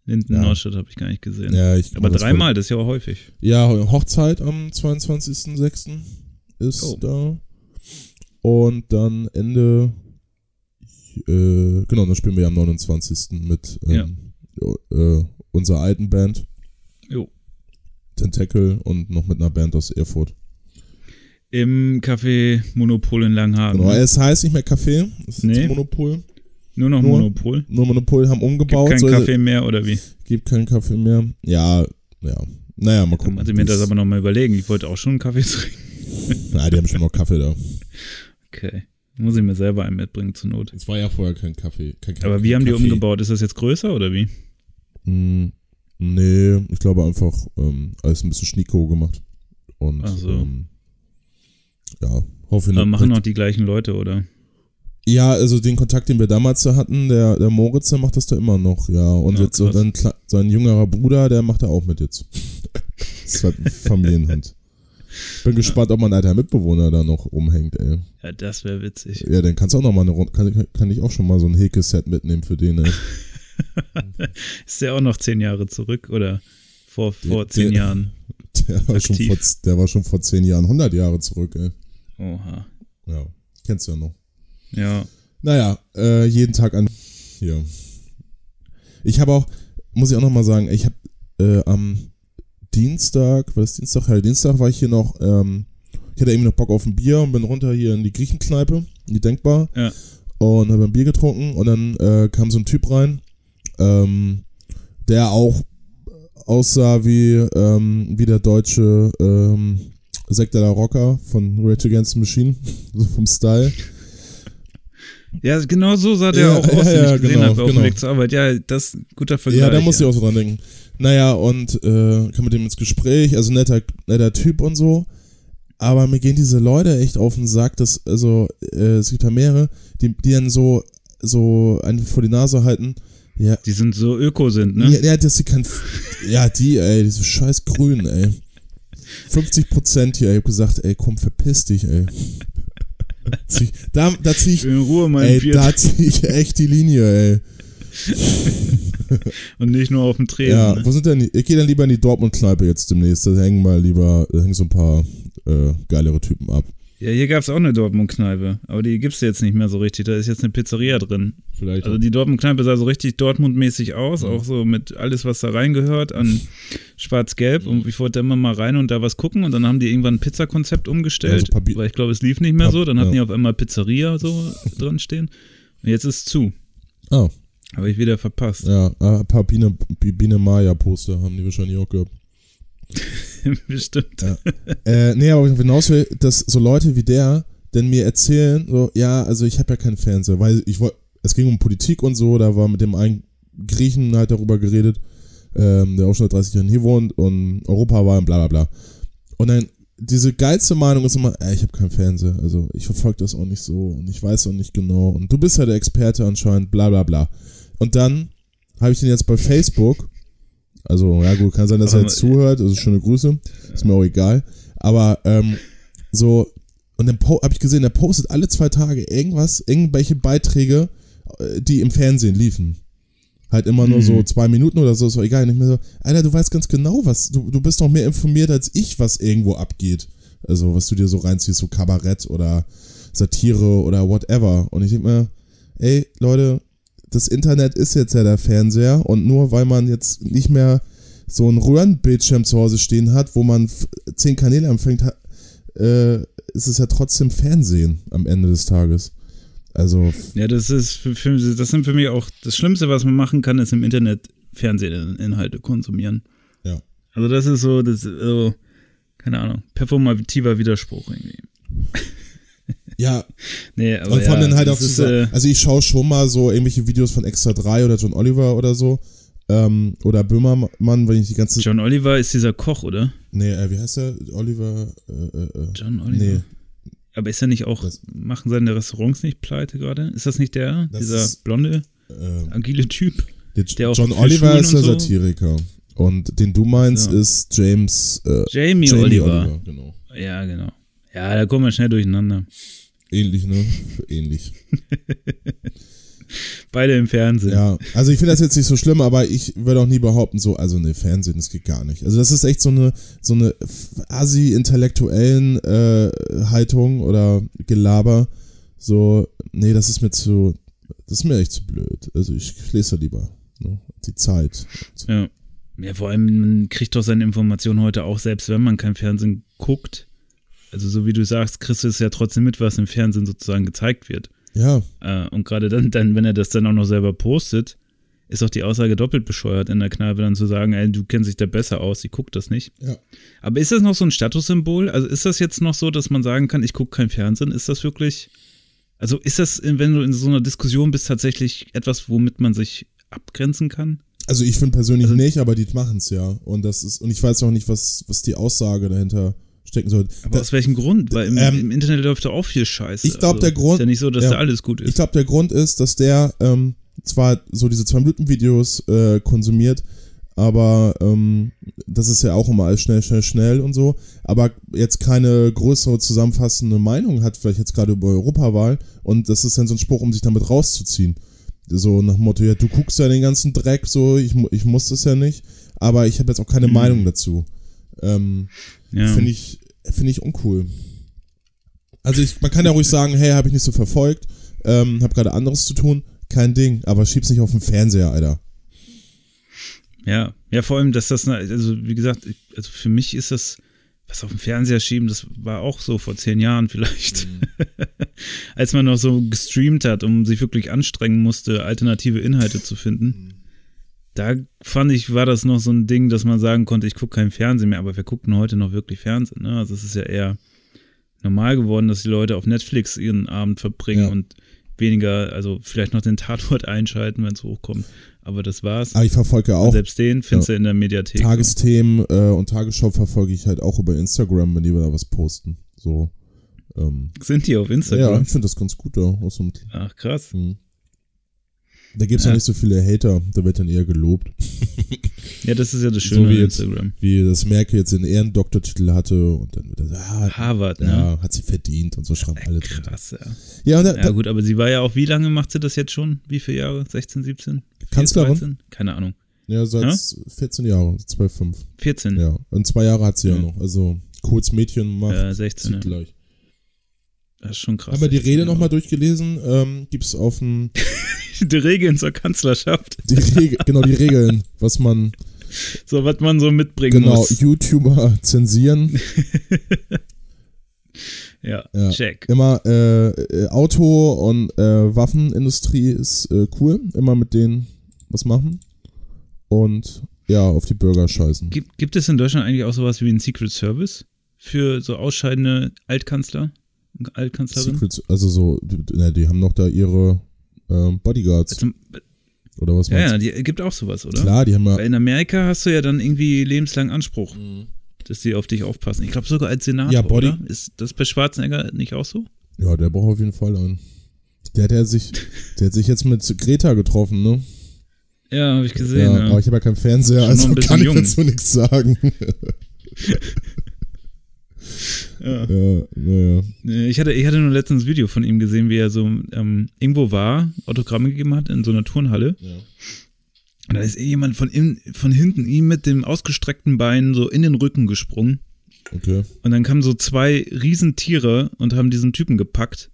Linden, Ja. Nordstadt habe ich gar nicht gesehen. ja. ja, ich aber das war- dreimal, das ist ja auch häufig. Ja, Hochzeit am 22.06. ist Oh. da. Und dann Ende, äh, genau, dann spielen wir am 29. mit ähm, äh, unserer alten Band. Jo. Tentacle und noch mit einer Band aus Erfurt. Im Café Monopol in Langhagen. Genau, es heißt nicht mehr Café, es ist Nee. Monopol. Nur noch Nur- Monopol. Nur Monopol haben Gibt umgebaut. keinen so- Kaffee mehr oder wie? Gibt keinen Kaffee mehr. Ja, ja. Naja, mal gucken. Kann man mir das aber nochmal überlegen. Ich wollte auch schon einen Kaffee trinken. Na, die haben schon noch Kaffee da. Okay. Muss ich mir selber einen mitbringen zur Not. Es war ja vorher kein Kaffee. Kein Kaffee Aber wie haben die Kaffee. umgebaut? Ist das jetzt größer oder wie? Mm, Nee, ich glaube einfach ähm, alles ein bisschen Schnieko gemacht. Und Ach so. ähm, ja, hoffe Aber machen nicht. noch die gleichen Leute, oder? Ja, also den Kontakt, den wir damals hatten, der, der Moritz, der macht das da immer noch, ja. Und Ja, jetzt so krass. kle- sein jüngerer Bruder, der macht da auch mit jetzt. das ist halt Familienhand. Bin gespannt, ob mein alter Mitbewohner da noch rumhängt, ey. Ja, das wäre witzig. Ja, dann kannst du auch noch mal eine Runde, kann, kann ich auch schon mal so ein Heke-Set mitnehmen für den, ey. Ist der auch noch zehn Jahre zurück oder vor, vor Der- zehn der- Jahren? Der war, schon vor, der war schon vor zehn Jahren, 100 Jahre zurück, ey. Oha. Ja, kennst du ja noch. Ja. Naja, äh, jeden Tag an. Hier. Ich habe auch, muss ich auch noch mal sagen, ich habe äh, am Dienstag, was ist Dienstag? Ja, Dienstag war ich hier noch, ähm, ich hatte irgendwie noch Bock auf ein Bier und bin runter hier in die Griechenkneipe, in die Denkbar. Ja. Und habe ein Bier getrunken und dann äh, kam so ein Typ rein, ähm, der auch aussah wie, ähm, wie der deutsche ähm, Sektor der Rocker von Rage Against the Machine, so vom Style. Ja, genau so sah der Ja, auch aus, ja, den ja, ich gesehen genau, habe auf genau. dem Weg zur Arbeit. Ja, das ist ein guter Vergleich. Ja, da musste ich auch so dran denken. Naja, und äh, kam mit dem ins Gespräch, also netter, netter Typ und so. Aber mir gehen diese Leute echt auf den Sack, dass, also, äh, es gibt da mehrere, die, die dann so, so einen vor die Nase halten. Ja, Die sind so öko sind, ne? ja, ja, dass sie kein, ja, die, ey, diese scheiß Grünen, ey. 50 Prozent hier. Ich habe gesagt, ey, komm, verpiss dich, ey. Da, da zieh ich, In Ruhe mein ey, Bier da zieh ich echt die Linie, ey. und nicht nur auf dem Tresen. Ja, ne? wo sind denn die? Ich gehe dann lieber in die Dortmund-Kneipe jetzt demnächst. Da hängen mal lieber, da hängen so ein paar äh, geilere Typen ab. ja, hier gab es auch eine Dortmund-Kneipe, aber die gibt's jetzt nicht mehr so richtig. Da ist jetzt eine Pizzeria drin. Vielleicht. Also die Dortmund-Kneipe sah so richtig Dortmund-mäßig aus, Mhm. auch so mit alles, was da reingehört an Schwarz-Gelb. Und ich wollte immer mal rein und da was gucken und dann haben die irgendwann ein Pizzakonzept umgestellt, Ja, so weil ich glaube, es lief nicht mehr Pap- so. Dann hatten ja. die auf einmal Pizzeria so dran stehen. Und jetzt ist es zu. ah, Habe ich wieder verpasst. ja, äh, ein paar Biene, Biene Maya-Poster haben die wahrscheinlich auch gehabt. Bestimmt. Ja. äh, nee, aber ich hinaus will, dass so Leute wie der denn mir erzählen, so, ja, also ich habe ja keinen Fernseher, weil ich wollte, es ging um Politik und so, da war mit dem einen Griechen halt darüber geredet, ähm, der auch schon seit 30 Jahren hier wohnt und Europa war und bla bla bla. Und dann diese geilste Meinung ist immer, ey, ich habe keinen Fernseher, also ich verfolge das auch nicht so und ich weiß auch nicht genau und du bist ja der Experte anscheinend, bla bla bla. Und dann habe ich den jetzt bei Facebook, also ja gut, kann sein, dass er jetzt zuhört, also schöne Grüße, ist mir auch egal, aber ähm, so, und dann habe ich gesehen, der postet alle zwei Tage irgendwas, irgendwelche Beiträge, äh, die im Fernsehen liefen. Halt immer nur Mhm. so zwei Minuten oder so, ist doch egal. Nicht mehr so, Alter, du weißt ganz genau, was, du, du bist doch mehr informiert als ich, was irgendwo abgeht. Also, was du dir so reinziehst, so Kabarett oder Satire oder whatever. Und ich denke mir, ey, Leute, das Internet ist jetzt ja der Fernseher und nur weil man jetzt nicht mehr so einen Röhrenbildschirm zu Hause stehen hat, wo man zehn Kanäle empfängt, äh, ist es ja trotzdem Fernsehen am Ende des Tages. Also, Ja, das ist für, für, das sind für mich auch das Schlimmste, was man machen kann, ist im Internet Fernsehinhalte konsumieren. Ja. Also das ist so, das ist so, keine Ahnung, performativer Widerspruch irgendwie. Ja, Nee, aber und allem ja, dann halt auch ist, äh, also ich schaue schon mal so irgendwelche Videos von Extra 3 oder John Oliver oder so, ähm, oder Böhmermann, wenn ich die ganze, John Oliver ist dieser Koch, oder? nee, äh, wie heißt der, Oliver, äh, äh, äh, John Oliver. nee, Aber ist er nicht auch, Das- machen seine Restaurants nicht pleite gerade? Ist das nicht der, Das dieser ist- blonde, äh, agile Typ? der der auch John Oliver ist der so- Satiriker und den du meinst So. ist James, äh, Jamie, Jamie Oliver. Oliver, genau. Ja, genau. Ja, da kommen wir schnell durcheinander. Ähnlich, ne? Ähnlich. Beide im Fernsehen. Ja, also ich finde das jetzt nicht so schlimm, aber ich würde auch nie behaupten, so, also ne, Fernsehen, das geht gar nicht. Also das ist echt so eine, so eine assi-intellektuellen äh, Haltung oder Gelaber. So, nee, das ist mir zu, das ist mir echt zu blöd. Also ich lese da lieber ne, die Zeit. Ja. Ja, vor allem, man kriegt doch seine Informationen heute auch, selbst wenn man kein Fernsehen guckt. Also, so wie du sagst, kriegst du es ja trotzdem mit, was im Fernsehen sozusagen gezeigt wird. Ja, Äh, und gerade dann, dann, wenn er das dann auch noch selber postet, ist auch die Aussage doppelt bescheuert in der Kneipe dann zu sagen, ey, du kennst dich da besser aus, ich guck das nicht. ja. Aber ist das noch so ein Statussymbol? Also ist das jetzt noch so, dass man sagen kann, ich gucke kein Fernsehen? Ist das wirklich, also ist das, wenn du in so einer Diskussion bist, tatsächlich etwas, womit man sich abgrenzen kann? Also ich finde persönlich Also- nicht, aber die machen es ja. Und das ist, und ich weiß auch nicht, was, was die Aussage dahinter stecken soll. Aber Da- aus welchem Grund? Weil im, Ähm, im Internet läuft doch auch viel Scheiße. ich glaub, der Grund- Ist ja nicht so, dass ja. da alles gut Ich ist. glaube, der Grund ist, dass der ähm, zwar so diese 2-Minuten-Videos äh, konsumiert, aber ähm, das ist ja auch immer alles schnell, schnell, schnell und so, aber jetzt keine größere zusammenfassende Meinung hat, vielleicht jetzt gerade über Europawahl und das ist dann so ein Spruch, um sich damit rauszuziehen. So nach dem Motto, ja, du guckst ja den ganzen Dreck so, ich, ich muss das ja nicht, aber ich habe jetzt auch keine Mhm. Meinung dazu. Ähm, ja. Finde ich, finde ich uncool. Also ich, man kann ja ruhig sagen, hey, habe ich nicht so verfolgt, ähm, habe gerade anderes zu tun, kein Ding, aber schieb's nicht auf den Fernseher, Alter. ja. Ja, vor allem, dass das, also wie gesagt, also für mich ist das, was auf dem Fernseher schieben, das war auch so vor zehn Jahren vielleicht. Als man noch so gestreamt hat, um sich wirklich anstrengen musste, alternative Inhalte zu finden. Da fand ich, war das noch so ein Ding, dass man sagen konnte, ich gucke kein Fernsehen mehr, aber wir gucken heute noch wirklich Fernsehen. Ne? Also es ist ja eher normal geworden, dass die Leute auf Netflix ihren Abend verbringen Ja. und weniger, also vielleicht noch den Tatort einschalten, wenn es hochkommt. Aber das war's. Aber ich verfolge Und auch selbst den findest du in der Mediathek. Tagesthemen äh, und Tagesschau verfolge ich halt auch über Instagram, wenn die da was posten. So. Ähm, Sind die auf ja, Instagram? ich finde das ganz gut da. So mit, Ach, krass. hm. Da gibt's Ja. noch nicht so viele Hater, da wird dann eher gelobt. Ja, das ist ja das Schöne so wie jetzt, Instagram. wie das Merkel jetzt den Ehrendoktortitel hatte und dann wird er ah, Harvard, ne? ja, hat sie verdient und so schreiben alle drunter. Krass, ja. Ja, da, Ja gut, aber sie war ja auch, wie lange macht sie das jetzt schon? Wie viele Jahre? 16, 17? Kanzlerin? 13? Keine Ahnung. ja, seit Ja? 14 Jahren, 12, 5. 14? Ja, und zwei Jahre hat sie ja Ja. noch. Also kurz Mädchen macht, Äh, 16, zieht ja. gleich. Das ist schon krass. Haben wir die 16 Rede nochmal durchgelesen? Ähm, gibt's auf dem, Die Regeln zur Kanzlerschaft. die Regel, genau die Regeln, was man, So, was man so mitbringen genau, muss. YouTuber zensieren. Ja, Ja. check. Immer äh, äh, Auto- und äh, Waffenindustrie ist äh, cool. Immer mit denen was machen. Und ja, auf die Bürger scheißen. Gibt, gibt es in Deutschland eigentlich auch sowas wie einen Secret Service für so ausscheidende Altkanzler und Altkanzlerinnen? Secrets, also so, die, ne, die haben noch da ihre ähm, Bodyguards. Zum, Oder was ja, meinst ja, du? die gibt auch sowas, oder? Klar, die haben ja. Weil in Amerika hast du ja dann irgendwie lebenslang Anspruch, dass die auf dich aufpassen. Ich glaube sogar als Senator, Ja, Body- oder? Ist das bei Schwarzenegger nicht auch so? Ja, der braucht auf jeden Fall einen. Der hat ja sich, der hat sich jetzt mit Greta getroffen, ne? Ja, habe ich gesehen. ja, Ja, aber ich habe ja keinen Fernseher, also kann ich jung. dazu nichts sagen. Ja. ja, naja. Nee, Ich hatte, ich hatte nur letztens ein Video von ihm gesehen, wie er so ähm, irgendwo war, Autogramme gegeben hat in so einer Turnhalle. Ja. Und da ist jemand von, in, von hinten ihm mit dem ausgestreckten Bein so in den Rücken gesprungen. Okay. Und dann kamen so zwei Riesentiere und haben diesen Typen gepackt.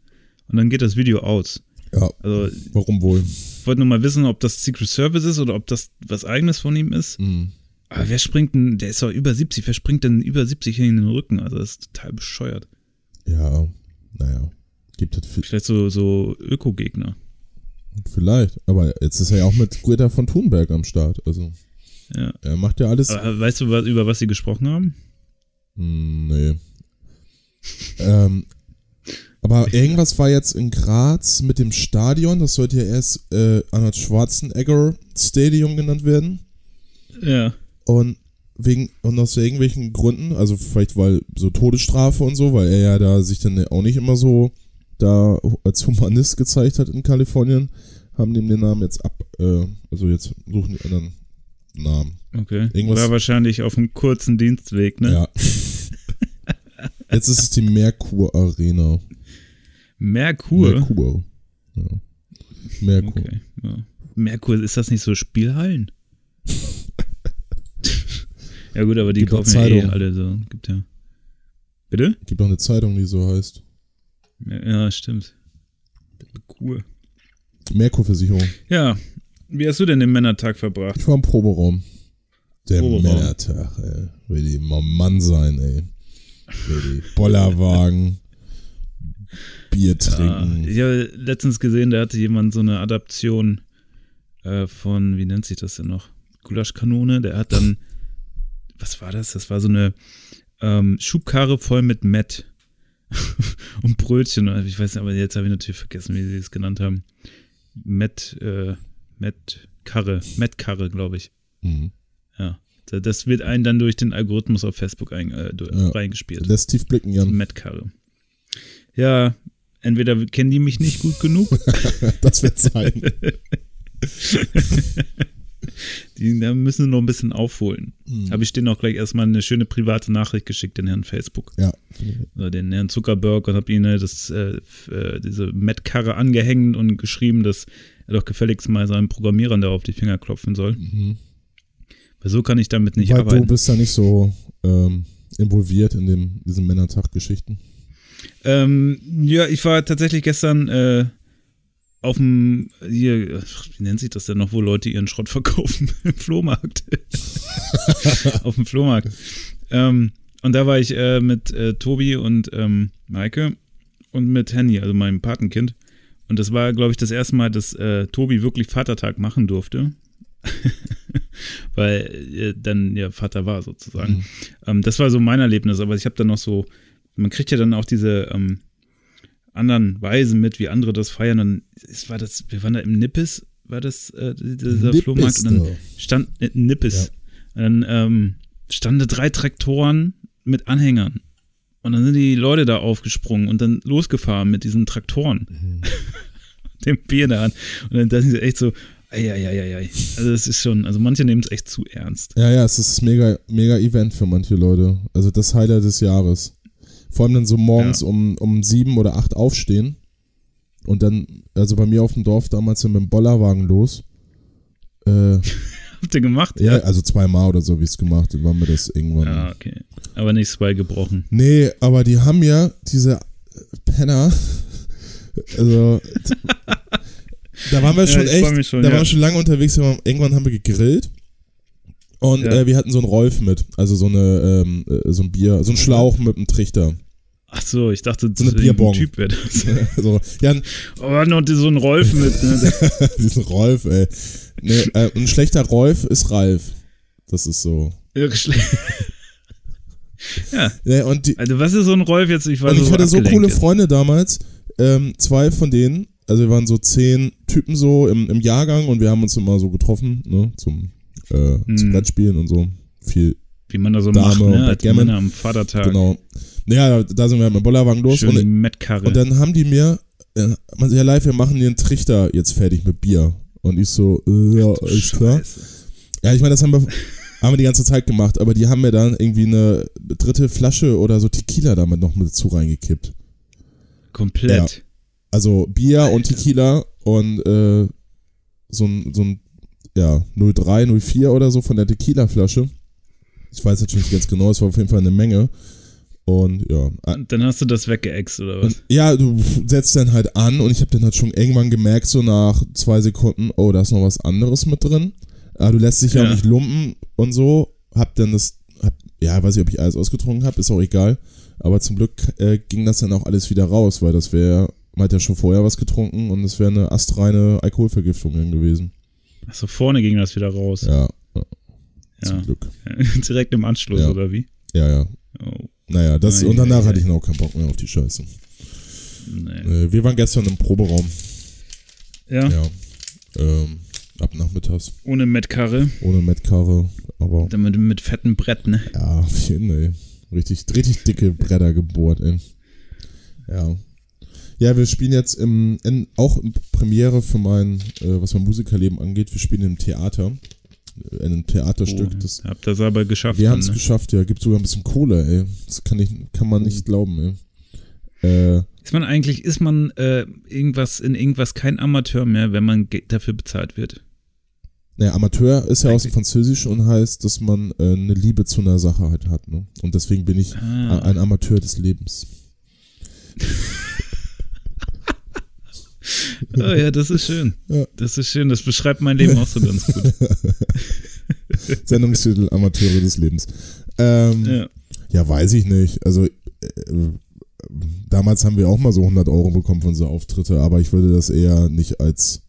Und dann geht das Video aus. Ja, Also warum wohl? ich wollte nur mal wissen, ob das Secret Service ist oder ob das was eigenes von ihm ist. Hm. Aber wer springt denn, der ist doch über 70, wer springt denn über 70 in den Rücken? Also das ist total bescheuert. Ja, naja. Gibt es Vielleicht so, so Öko-Gegner. vielleicht. Aber jetzt ist er ja auch mit Greta von Thunberg am Start. Also, Ja. er macht ja alles. Aber weißt du, was, über was sie gesprochen haben? Hm, nee. ähm, aber irgendwas war jetzt in Graz mit dem Stadion. Das sollte ja erst äh, Arnold Schwarzenegger Stadium genannt werden. Ja. Und wegen und aus irgendwelchen Gründen, also vielleicht weil so Todesstrafe und so, weil er ja da sich dann auch nicht immer so da als Humanist gezeigt hat in Kalifornien, haben die ihm den Namen jetzt ab, äh, also jetzt suchen die anderen Namen. Okay. Irgendwas- War wahrscheinlich auf einem kurzen Dienstweg, ne? Ja. jetzt ist es die Merkur Arena. Merkur. Merkur. Ja. Merkur. Okay. Ja. Merkur, ist das nicht so Spielhallen? ja gut, aber die Gibt kaufen ja eh alle so. Gibt ja. Bitte? Gibt auch eine Zeitung, die so heißt. Ja, ja, stimmt. Cool. Merkur-Versicherung. Ja. Wie hast du denn den Männertag verbracht? Ich war im Proberaum. Der Proberaum. Männertag, ey. Will die mal Mann sein, ey. Will die Bollerwagen, Bier Ah, trinken. ich habe letztens gesehen, da hatte jemand so eine Adaption äh, von, wie nennt sich das denn noch? Gulaschkanone. Der hat dann, was war das? Das war so eine ähm, Schubkarre voll mit Met und Brötchen. Ich weiß nicht, aber jetzt habe ich natürlich vergessen, wie sie es genannt haben. Met, äh, Met-Karre, Met-Karre, glaube ich. Mhm. Ja. Da- Das wird einen dann durch den Algorithmus auf Facebook ein, äh, Ja. reingespielt. Lässt tief blicken, Jan. Met-Karre. Ja, entweder kennen die mich nicht gut genug, Das wird sein. die da müssen wir noch ein bisschen aufholen. Mhm. Habe ich denen auch gleich erstmal eine schöne private Nachricht geschickt, den Herrn Facebook, Ja. oder den Herrn Zuckerberg und habe ihnen das, äh, äh, diese Met-Karre angehängt und geschrieben, dass er doch gefälligst mal seinen Programmierern da auf die Finger klopfen soll. Mhm. Weil so kann ich damit nicht Weil arbeiten. du bist da nicht so ähm, involviert in dem, diesen Männertag-Geschichten. Ähm, ja, ich war tatsächlich gestern äh, auf dem, hier, wie nennt sich das denn noch, wo Leute ihren Schrott verkaufen? Im Flohmarkt. auf dem Flohmarkt. Ähm, und da war ich äh, mit äh, Tobi und ähm, Maike und mit Henny, also meinem Patenkind. Und das war, glaube ich, das erste Mal, dass äh, Tobi wirklich Vatertag machen durfte. Weil äh, dann ja Vater war sozusagen. Mhm. Ähm, das war so mein Erlebnis, aber ich habe dann noch so, man kriegt ja dann auch diese ähm, anderen Weisen mit, wie andere das feiern. Und es war das, wir waren da im Nippes, war das äh, dieser Nippes Flohmarkt und dann da. stand äh, Nippes. Und dann ähm, standen drei Traktoren mit Anhängern. Und dann sind die Leute da aufgesprungen und dann losgefahren mit diesen Traktoren. Mhm. Dem Bier da an. Und dann ich so echt so, Eieieiei. Also es ist schon, also manche nehmen es echt zu ernst. Ja, ja, es ist mega, mega Event für manche Leute. Also das Highlight des Jahres. Vor allem dann so morgens Ja. um, um sieben oder acht aufstehen. Und dann, also bei mir auf dem Dorf damals wir mit dem Bollerwagen los. Äh, Habt ihr gemacht? ja, also zweimal oder so habe ich es gemacht. Dann war mir das irgendwann. Ja, okay. Aber nichts bei gebrochen. Nee, aber die haben ja diese Penner. Also, da waren wir Ja, schon echt, schon, da ja. waren wir schon lange unterwegs. Wir waren, irgendwann haben wir gegrillt und Ja. äh, wir hatten so einen Rolf mit, also so eine, ähm, äh, so ein Bier, so ein Schlauch mit einem Trichter. Ach so, ich dachte, So eine Bierbong. Typ wäre das. so, ja, Aber hat noch so einen Rolf mit. Ne? diesen Rolf, ey. Nee, äh, ein schlechter Rolf ist Ralf. Das ist so. Schlecht. ja, Nee, und die, also was ist so ein Rolf jetzt? Ich weiß und ich hatte so coole jetzt. Freunde damals. Ähm, zwei von denen, also wir waren so zehn Typen so im, im Jahrgang und wir haben uns immer so getroffen, ne, zum, äh, zum Mhm. Brettspielen und so. Viel, Wie man da so Dame macht, und ne? Als. Männer am Vatertag. genau. Naja, da, sind wir mit dem Bollerwagen los Schön und, Mettkarre. und dann haben die mir, äh, man ja live, wir machen einen Trichter jetzt fertig mit Bier. Und ich so, äh, ja, ist klar. Ja, ich meine, das haben wir, haben wir die ganze Zeit gemacht, aber die haben mir dann irgendwie eine dritte Flasche oder so Tequila damit noch mit zu reingekippt. Komplett. Also Bier und Tequila und äh, so ein, so ein, ja, 03, 04 oder so von der Tequila-Flasche. Ich weiß natürlich nicht ganz genau, es war auf jeden Fall eine Menge. Und ja, äh, Und dann hast du das weggeext oder was? ja, du setzt dann halt an und ich habe dann halt schon irgendwann gemerkt, so nach zwei Sekunden, oh, da ist noch was anderes mit drin. Aber du lässt dich ja, Ja. auch nicht lumpen und so. Hab dann das, hab, ja, weiß ich, ob ich alles ausgetrunken habe, ist auch egal. Aber zum Glück äh, ging das dann auch alles wieder raus, weil das wäre, man hat ja schon vorher was getrunken und es wäre eine astreine Alkoholvergiftung dann gewesen. Achso, vorne ging das wieder raus. Ja, ja, Ja. zum Glück. Direkt im Anschluss, Ja. oder wie? Ja, ja. Oh, Naja, das, Ei, und danach hatte ich noch keinen Bock mehr auf die Scheiße. nee. Äh, wir waren gestern im Proberaum. Ja, Ja. Ähm, ab nachmittags. ohne Mettkarre. Ohne Metkarre, aber Damit mit fetten Brett, ne? ja, auf jeden Fall, ey. Richtig, richtig dicke Bretter gebohrt, ey. Ja. Ja, wir spielen jetzt im, in, auch in Premiere für mein, äh, was mein Musikerleben angeht, wir spielen im Theater. In einem Theaterstück. Oh, das, habt das aber geschafft. wir haben es ne? geschafft, ja. Gibt sogar ein bisschen Kohle, ey. Das kann, ich, kann man nicht glauben, ey. Äh, Ist man eigentlich, ist man äh, irgendwas in irgendwas kein Amateur mehr, wenn man dafür bezahlt wird? naja, Amateur ist ja aus dem Eigentlich- Französisch und heißt, dass man äh, eine Liebe zu einer Sache halt hat, ne? Und deswegen bin ich Ah. ein Amateur des Lebens. Oh ja, das ist schön. Ja. Das ist schön. Das beschreibt mein Leben auch so ganz gut. Sendungstitel Amateure des Lebens. Ähm, ja. Ja. weiß ich nicht. Also äh, damals haben wir auch mal so 100 Euro bekommen von so Auftritte, aber ich würde das eher nicht als.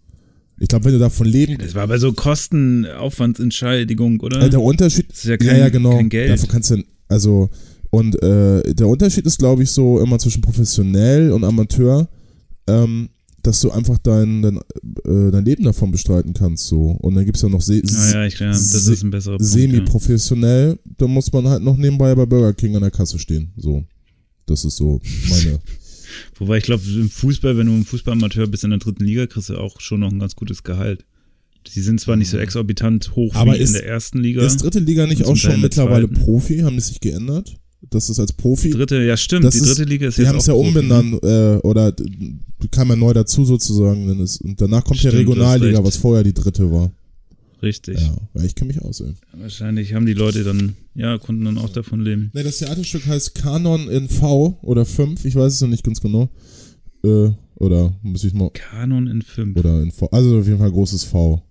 Ich glaube, wenn du davon leben. Das war bei so Kostenaufwandsentschädigung, oder? Äh, der Unterschied. das ist ja ja, kein, ja, genau. kein Geld. Dafür kannst du. Also. Und äh, der Unterschied ist, glaube ich, so immer zwischen professionell und Amateur, ähm, dass du einfach dein, dein, äh, dein Leben davon bestreiten kannst. so Und dann gibt es ja noch Se ja, ja, se- ja. semi-professionell, da muss man halt noch nebenbei bei Burger King an der Kasse stehen. So. Das ist so meine. Wobei ich glaube, im Fußball, wenn du ein Fußballamateur bist in der dritten Liga, kriegst du auch schon noch ein ganz gutes Gehalt. Die sind zwar nicht so exorbitant hoch Aber wie ist- in der ersten Liga. Ist dritte Liga nicht auch Teil schon der mittlerweile. Profi? Haben die sich geändert? Das ist als Profi. dritte, ja stimmt, Das die ist- dritte Liga ist die jetzt haben es ja umbenannt äh, oder kam ja neu dazu sozusagen. Ist, und danach kommt ja Stimmt, hast Regionalliga, was vorher die dritte war. Richtig. Ja, ja ich kenne mich aus, ey. Wahrscheinlich haben die Leute dann, ja, konnten dann auch davon leben. Ne, das Theaterstück heißt Kanon in V oder 5, ich weiß es noch nicht ganz genau. Äh, oder muss ich mal. Kanon in 5. Oder in V. Also auf jeden Fall großes V.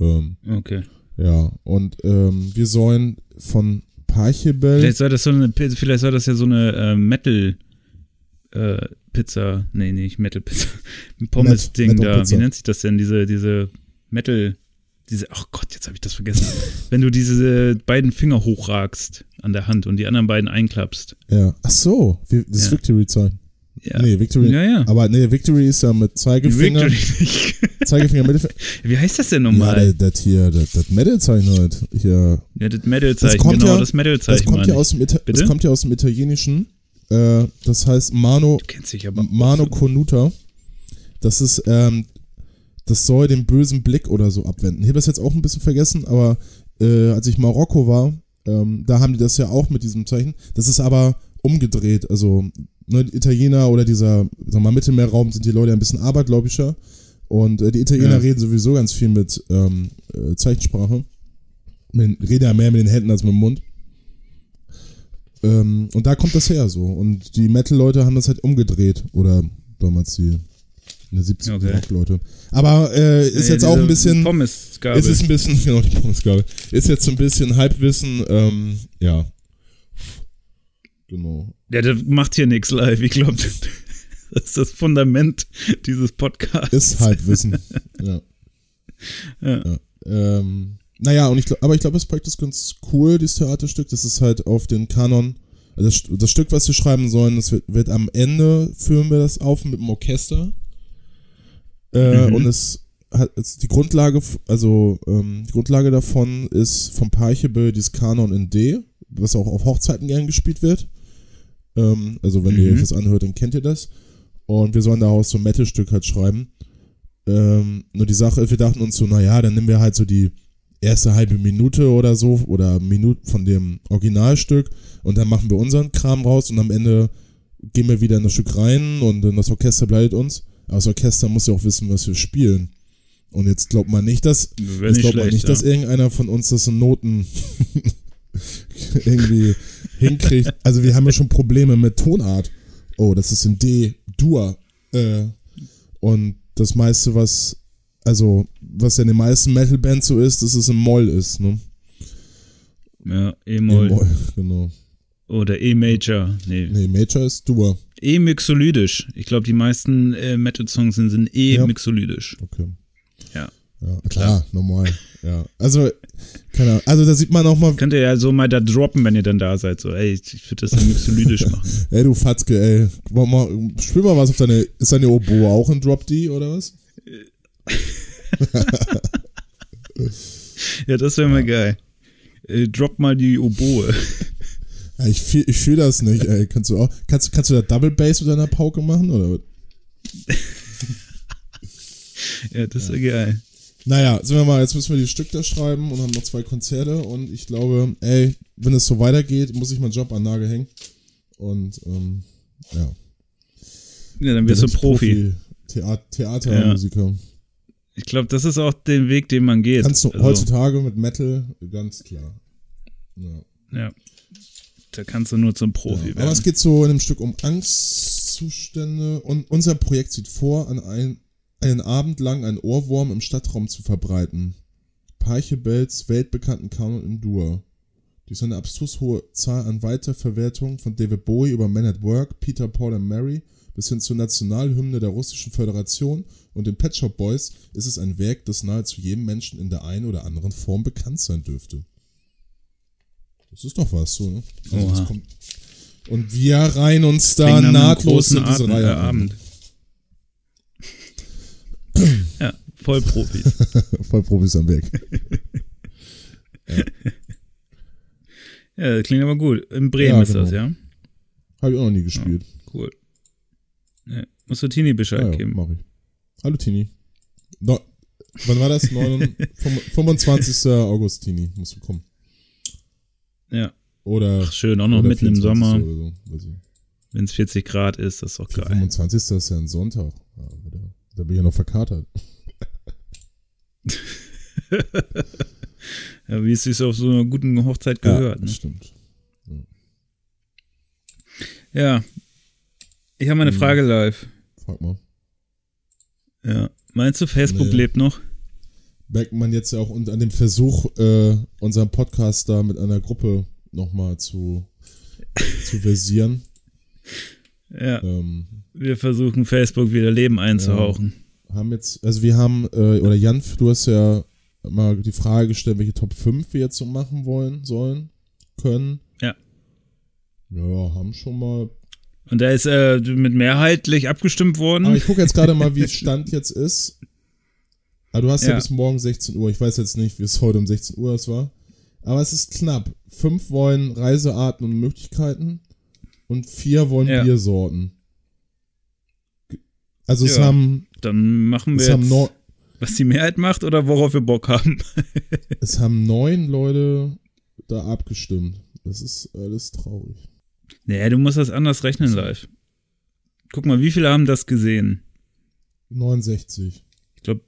Ähm, Okay. Ja, und ähm, wir sollen von Parchebel. Vielleicht soll das so eine, vielleicht soll das ja so eine äh, Metal äh, Pizza, nee, nee, nicht Metal Pizza, ein Pommes-Ding Metal da. Wie nennt sich das denn? Diese, diese Metal, diese, ach Gott, jetzt habe ich das vergessen. Wenn du diese beiden Finger hochragst an der Hand und die anderen beiden einklappst. Ja. Ach so, wie- das ist Ja. Victory-Zeichen. Ja. Nee, Victory. Ja, ja. Aber nee, Victory ist ja mit Zeigefinger. Victory nicht. Zeigefinger, Mittelfinger. Wie heißt das denn Ja, nochmal? das, das hier, das, das Metal-Zeichen halt. Hier. Ja, das Metal-Zeichen, Das kommt genau, ja- das Das Metal-Zeichen kommt, meine ja aus dem Ita Bitte? das kommt ja aus dem Italienischen. Äh, das heißt Mano, Du kennst dich aber auch Mano. Conuta. Das ist ähm, das soll den bösen Blick oder so abwenden. Ich habe das jetzt auch ein bisschen vergessen, aber äh, als ich Marokko war, ähm, da haben die das ja auch mit diesem Zeichen. Das ist aber umgedreht. Also ne, Italiener oder dieser, sag mal, Mittelmeerraum sind die Leute ein bisschen abergläubischer. Und äh, die Italiener Ja. reden sowieso ganz viel mit ähm, äh, Zeichensprache. Mit, reden ja mehr mit den Händen als mit dem Mund. Ähm, und da kommt das her so. Und die Metal-Leute haben das halt umgedreht. Oder damals die in der 70er Okay. Rock-Leute. Aber äh, ist Nee, jetzt auch ein bisschen. Pommesgabel. Es ist ein bisschen, genau, die Pommesgabel. Ist jetzt so ein bisschen Halbwissen, ähm, ja. Genau. Ja, der macht hier nichts live. Ich glaube, das ist das Fundament dieses Podcasts. Ist Halbwissen. ja. Ja. ja. Ähm, naja, und ich glaub, aber ich glaube, das Projekt ist ganz cool, dieses Theaterstück. Das ist halt auf den Kanon. also Das, das Stück, was wir schreiben sollen, das wird, wird am Ende führen wir das auf mit dem Orchester. Äh, Mhm. Und es hat es, die Grundlage, also ähm, die Grundlage davon ist vom Peichebel dieses Kanon in D, was auch auf Hochzeiten gern gespielt wird. Ähm, also wenn ihr Mhm. euch das anhört, dann kennt ihr das. Und wir sollen daraus so ein Metal-Stück halt schreiben. Ähm, nur die Sache ist, wir dachten uns so, naja, dann nehmen wir halt so die erste halbe Minute oder so oder Minute von dem Originalstück und dann machen wir unseren Kram raus und am Ende gehen wir wieder in das Stück rein und dann das Orchester bleibt uns. Aber das Orchester muss ja auch wissen, was wir spielen. Und jetzt glaubt man nicht, dass jetzt nicht glaubt man schlecht, nicht, dass ja. irgendeiner von uns das in Noten irgendwie hinkriegt. Also wir haben ja schon Probleme mit Tonart. Oh, das ist in D, Dur. Äh, und das meiste, was, also, was ja in den meisten Metal-Bands so ist, dass es im Moll ist, ne? Ja, E-Moll. genau. Oder E-Major. Nee. Nee, Major ist Dur. E-Mixolydisch. Ich glaube, die meisten äh, Metal-Songs sind, sind E-Mixolydisch. Okay. Ja. Ja, klar, normal. Ja. Also, keine Ahnung. Also da sieht man auch mal, Könnt ihr ja so mal da droppen, wenn ihr dann da seid. So, ey, ich würde das dann mixolydisch machen. ey du Fatzke, ey, wir mal, spiel mal was auf deine, ist deine Oboe auch in Drop D oder was? Ja, das wäre mal geil. Äh, drop mal die Oboe. Ja, ich fühl, ich fühl das nicht, ey. Kannst du auch, kannst, kannst du da Double Bass mit deiner Pauke machen oder ja, das wäre geil. Naja, sind wir mal, jetzt müssen wir die Stück da schreiben und haben noch zwei Konzerte und ich glaube, ey, wenn es so weitergeht, muss ich meinen Job an Nagel hängen. Und, ähm, ja. Ja, dann wirst du ich Profi. Theater, Theatermusiker. Ich glaube, das ist auch den Weg, den man geht. Kannst du Also, heutzutage mit Metal, ganz klar. Ja. Ja. Da kannst du nur zum Profi Ja, aber werden. es geht so in einem Stück um Angstzustände und unser Projekt sieht vor, an ein, einen Abend lang einen Ohrwurm im Stadtraum zu verbreiten. Peichebells weltbekannten Kanon in Dur. Durch seine abstrus hohe Zahl an Weiterverwertungen von David Bowie über Men at Work, Peter, Paul and Mary bis hin zur Nationalhymne der Russischen Föderation und den Pet Shop Boys ist es ein Werk, das nahezu jedem Menschen in der einen oder anderen Form bekannt sein dürfte. Das ist doch was, so, ne? Also das Oha. kommt, und wir reihen uns da nahtlos in diese Reihe äh, ein. Abend. Ja, voll Profis. Voll Profis am Weg. Ja, das klingt aber gut. In Bremen Ja, ist das, genau. ja? Habe ich auch noch nie gespielt. Cool. Ja, musst du Tini Bescheid Ja, ja, geben. mach ich. Hallo Tini. No, wann war das? 9, 25. August, Tini, musst du kommen. Ja. Oder, Ach, schön, auch noch mitten im 24. Sommer, so. Wenn es 40 Grad ist, das ist doch geil. 25. ist ja ein Sonntag. Ja, aber da, bin ich ja noch verkatert. Ja, wie es sich auf so einer guten Hochzeit gehört. ja, ne? stimmt. Ja. Ich habe eine Mhm. Frage live. Frag mal. Ja. Meinst du, Facebook Nee. lebt noch? Merkt man jetzt ja auch und an dem Versuch, äh, unseren Podcast da mit einer Gruppe nochmal zu, zu versieren. Ja. Ähm, Wir versuchen Facebook wieder Leben einzuhauchen. haben jetzt, also wir haben, äh, oder Jan, du hast ja mal die Frage gestellt, welche Top 5 wir jetzt so machen wollen, sollen, können. Ja. Ja, haben schon mal. Und da ist äh, mit mehrheitlich abgestimmt worden. Aber ich gucke jetzt gerade mal, wie es Stand jetzt ist. Aber du hast ja. Ja. bis morgen 16 Uhr. Ich weiß jetzt nicht, wie es heute um 16 Uhr es war. Aber es ist knapp. Fünf wollen Reisearten und Möglichkeiten und vier wollen Ja. Biersorten. Also es Ja. haben Dann machen wir Es jetzt. neun, Was die Mehrheit macht oder worauf wir Bock haben? es haben neun Leute da abgestimmt. Das ist alles traurig. Nee, du musst das anders rechnen live. Guck mal, wie viele haben das gesehen? 69. Ich glaube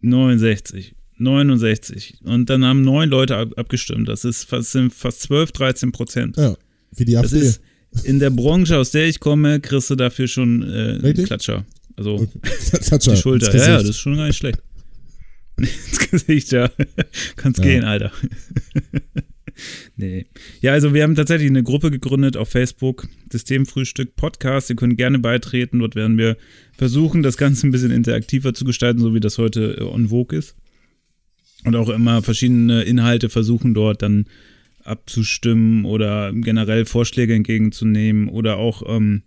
69. 69. Und dann haben neun Leute ab abgestimmt. Das ist fast, sind fast 12, 13 Prozent. Ja, wie die AfD. Das ist in der Branche, aus der ich komme, kriegst du dafür schon äh, einen Klatscher. Also okay. Klatscher, die Schulter. Ja, ja, das ist schon gar nicht schlecht. ins Gesicht, ja. Kannst ja. gehen, Alter. nee. Ja, also wir haben tatsächlich eine Gruppe gegründet auf Facebook, Systemfrühstück Podcast. Ihr könnt gerne beitreten. Dort werden wir versuchen, das Ganze ein bisschen interaktiver zu gestalten, so wie das heute on vogue ist. Und auch immer verschiedene Inhalte versuchen dort dann abzustimmen oder generell Vorschläge entgegenzunehmen oder auch, ähm,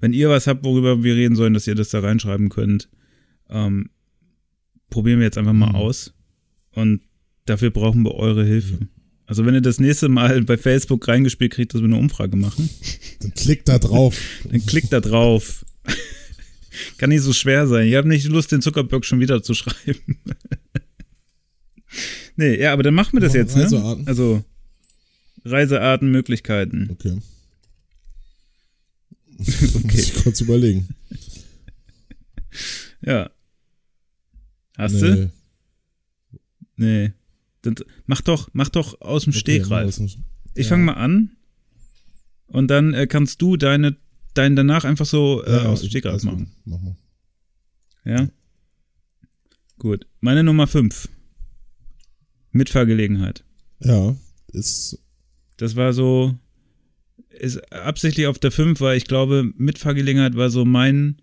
wenn ihr was habt, worüber wir reden sollen, dass ihr das da reinschreiben könnt. Ähm, probieren wir jetzt einfach mal mhm. aus. Und dafür brauchen wir eure Hilfe. Also wenn ihr das nächste Mal bei Facebook reingespielt kriegt, dass wir eine Umfrage machen. Dann klickt da drauf. Dann klickt da drauf. Kann nicht so schwer sein. Ich habe nicht Lust, den Zuckerberg schon wieder zu schreiben. nee, ja, aber dann machen wir das jetzt, ne? Also Reisearten, Möglichkeiten. Okay. okay. Muss ich kurz überlegen. Ja. Hast nee. du? Nee. Dann mach doch, mach doch aus dem okay, Stegreif. Dem, ich ja. fange mal an und dann äh, kannst du deine, dein danach einfach so äh, ja, aus dem Stegreif machen. Mach mal. Ja? Gut. Meine Nummer 5. Mitfahrgelegenheit. Ja, ist. Das war so. Ist absichtlich auf der 5, weil ich glaube, Mitfahrgelegenheit war so mein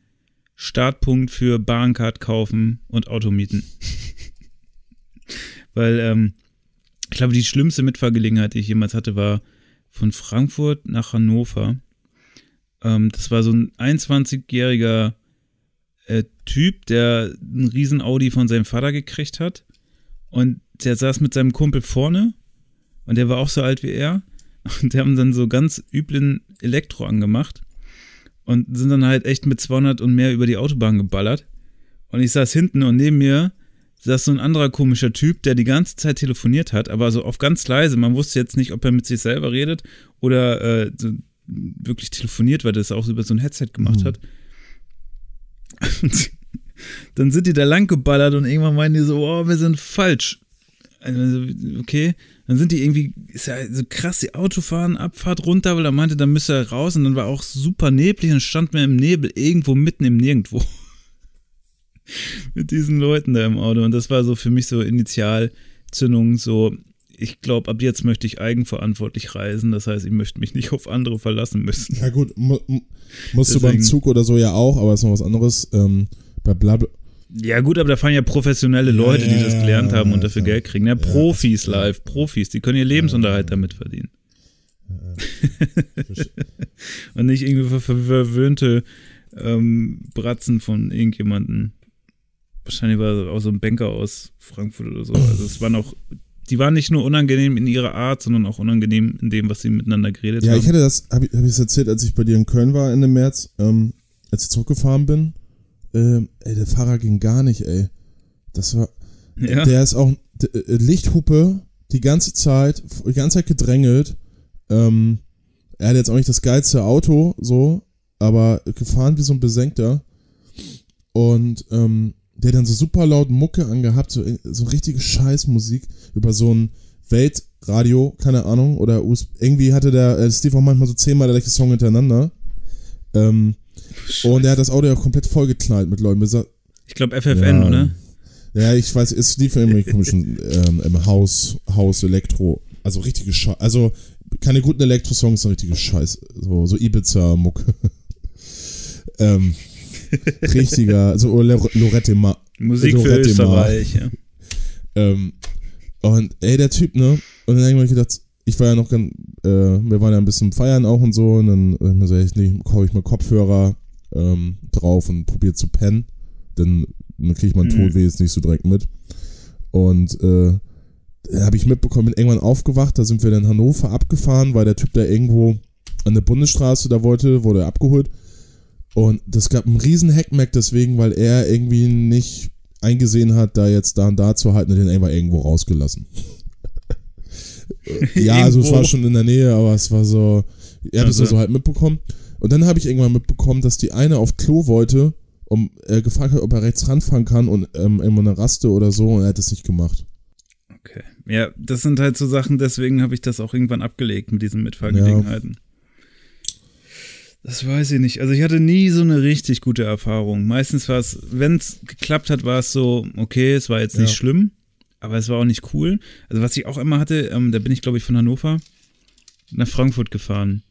Startpunkt für Bahncard kaufen und Automieten. Weil, ähm, ich glaube, die schlimmste Mitfahrgelegenheit, die ich jemals hatte, war von Frankfurt nach Hannover. Ähm, das war so ein 21-jähriger äh, Typ, der einen riesen Audi von seinem Vater gekriegt hat. Und der saß mit seinem Kumpel vorne und der war auch so alt wie er. Und die haben dann so ganz üblen Elektro angemacht und sind dann halt echt mit 200 und mehr über die Autobahn geballert. Und ich saß hinten und neben mir saß so ein anderer komischer Typ, der die ganze Zeit telefoniert hat, aber so auf ganz leise. Man wusste jetzt nicht, ob er mit sich selber redet oder äh, so wirklich telefoniert, weil das auch über so ein Headset gemacht mhm. hat. Und dann sind die da lang geballert und irgendwann meinen die so, oh, wir sind falsch. Also, okay, dann sind die irgendwie, ist ja so krass, die Autofahren, Abfahrt runter, weil er meinte, da müsste er raus und dann war auch super neblig und stand mir im Nebel irgendwo mitten im Nirgendwo. Mit diesen Leuten da im Auto. Und das war so für mich so Initialzündung, so, ich glaube, ab jetzt möchte ich eigenverantwortlich reisen. Das heißt, ich möchte mich nicht auf andere verlassen müssen. Ja, gut, mu musst Deswegen, du beim Zug oder so ja auch, aber ist noch was anderes. Ähm, bei Blabla ja, gut, aber da fahren ja professionelle Leute, die das gelernt haben und dafür Geld kriegen. Ja, Profis live, Profis, die können ihr Lebensunterhalt damit verdienen. und nicht irgendwie verwöhnte ähm, Bratzen von irgendjemanden. Wahrscheinlich war es auch so ein Banker aus Frankfurt oder so. Also es waren auch, die waren nicht nur unangenehm in ihrer Art, sondern auch unangenehm in dem, was sie miteinander geredet ja, haben. Ja, ich hatte das, habe ich es erzählt, als ich bei dir in Köln war Ende März, ähm, als ich zurückgefahren bin ähm, ey, der Fahrer ging gar nicht, ey. Das war. Ja. Der ist auch äh, Lichthupe die ganze Zeit, die ganze Zeit gedrängelt. Ähm, er hat jetzt auch nicht das geilste Auto, so, aber gefahren wie so ein Besenkter. Und ähm, der hat dann so super laut Mucke angehabt, so, so richtige Scheißmusik über so ein Weltradio, keine Ahnung, oder US irgendwie hatte der äh, Steve auch manchmal so zehnmal der gleiche Song hintereinander. Ähm, und er hat das Auto ja komplett vollgeknallt mit Leuten. Ich glaube FFN, ja, oder? Ja, ich weiß, es lief irgendwie komischen ähm, im Haus, Haus Elektro. Also richtige Scheiße. Also keine guten Elektro-Songs, sondern richtige Scheiße. So, so Ibiza-Mucke. ähm, richtiger, so Lorette Ma. Musik Lorette für Österreich, Ma. ja. Ähm, und ey, der Typ, ne? Und dann habe ich gedacht, ich war ja noch ganz, äh, wir waren ja ein bisschen feiern auch und so, und dann habe ich mir gesagt, nee, kaufe ich mal Kopfhörer ähm, drauf und probiere zu pennen, denn dann kriegt man mhm. Todweh jetzt nicht so direkt mit. Und äh, habe ich mitbekommen, bin irgendwann aufgewacht, da sind wir dann in Hannover abgefahren, weil der Typ da irgendwo an der Bundesstraße da wollte, wurde er abgeholt. Und das gab einen riesen Hackmack deswegen, weil er irgendwie nicht eingesehen hat, da jetzt da und da zu halten, hat den einfach irgendwo rausgelassen. Ja, also es war schon in der Nähe, aber es war so, er hat es also. so halt mitbekommen. Und dann habe ich irgendwann mitbekommen, dass die eine auf Klo wollte, um äh, gefragt hat, ob er rechts ranfahren kann und ähm, irgendwo eine Raste oder so und er hat es nicht gemacht. Okay. Ja, das sind halt so Sachen, deswegen habe ich das auch irgendwann abgelegt mit diesen Mitfahrgelegenheiten. Ja. Das weiß ich nicht. Also ich hatte nie so eine richtig gute Erfahrung. Meistens war es, wenn es geklappt hat, war es so, okay, es war jetzt nicht ja. schlimm, aber es war auch nicht cool. Also was ich auch immer hatte, ähm, da bin ich glaube ich von Hannover nach Frankfurt gefahren.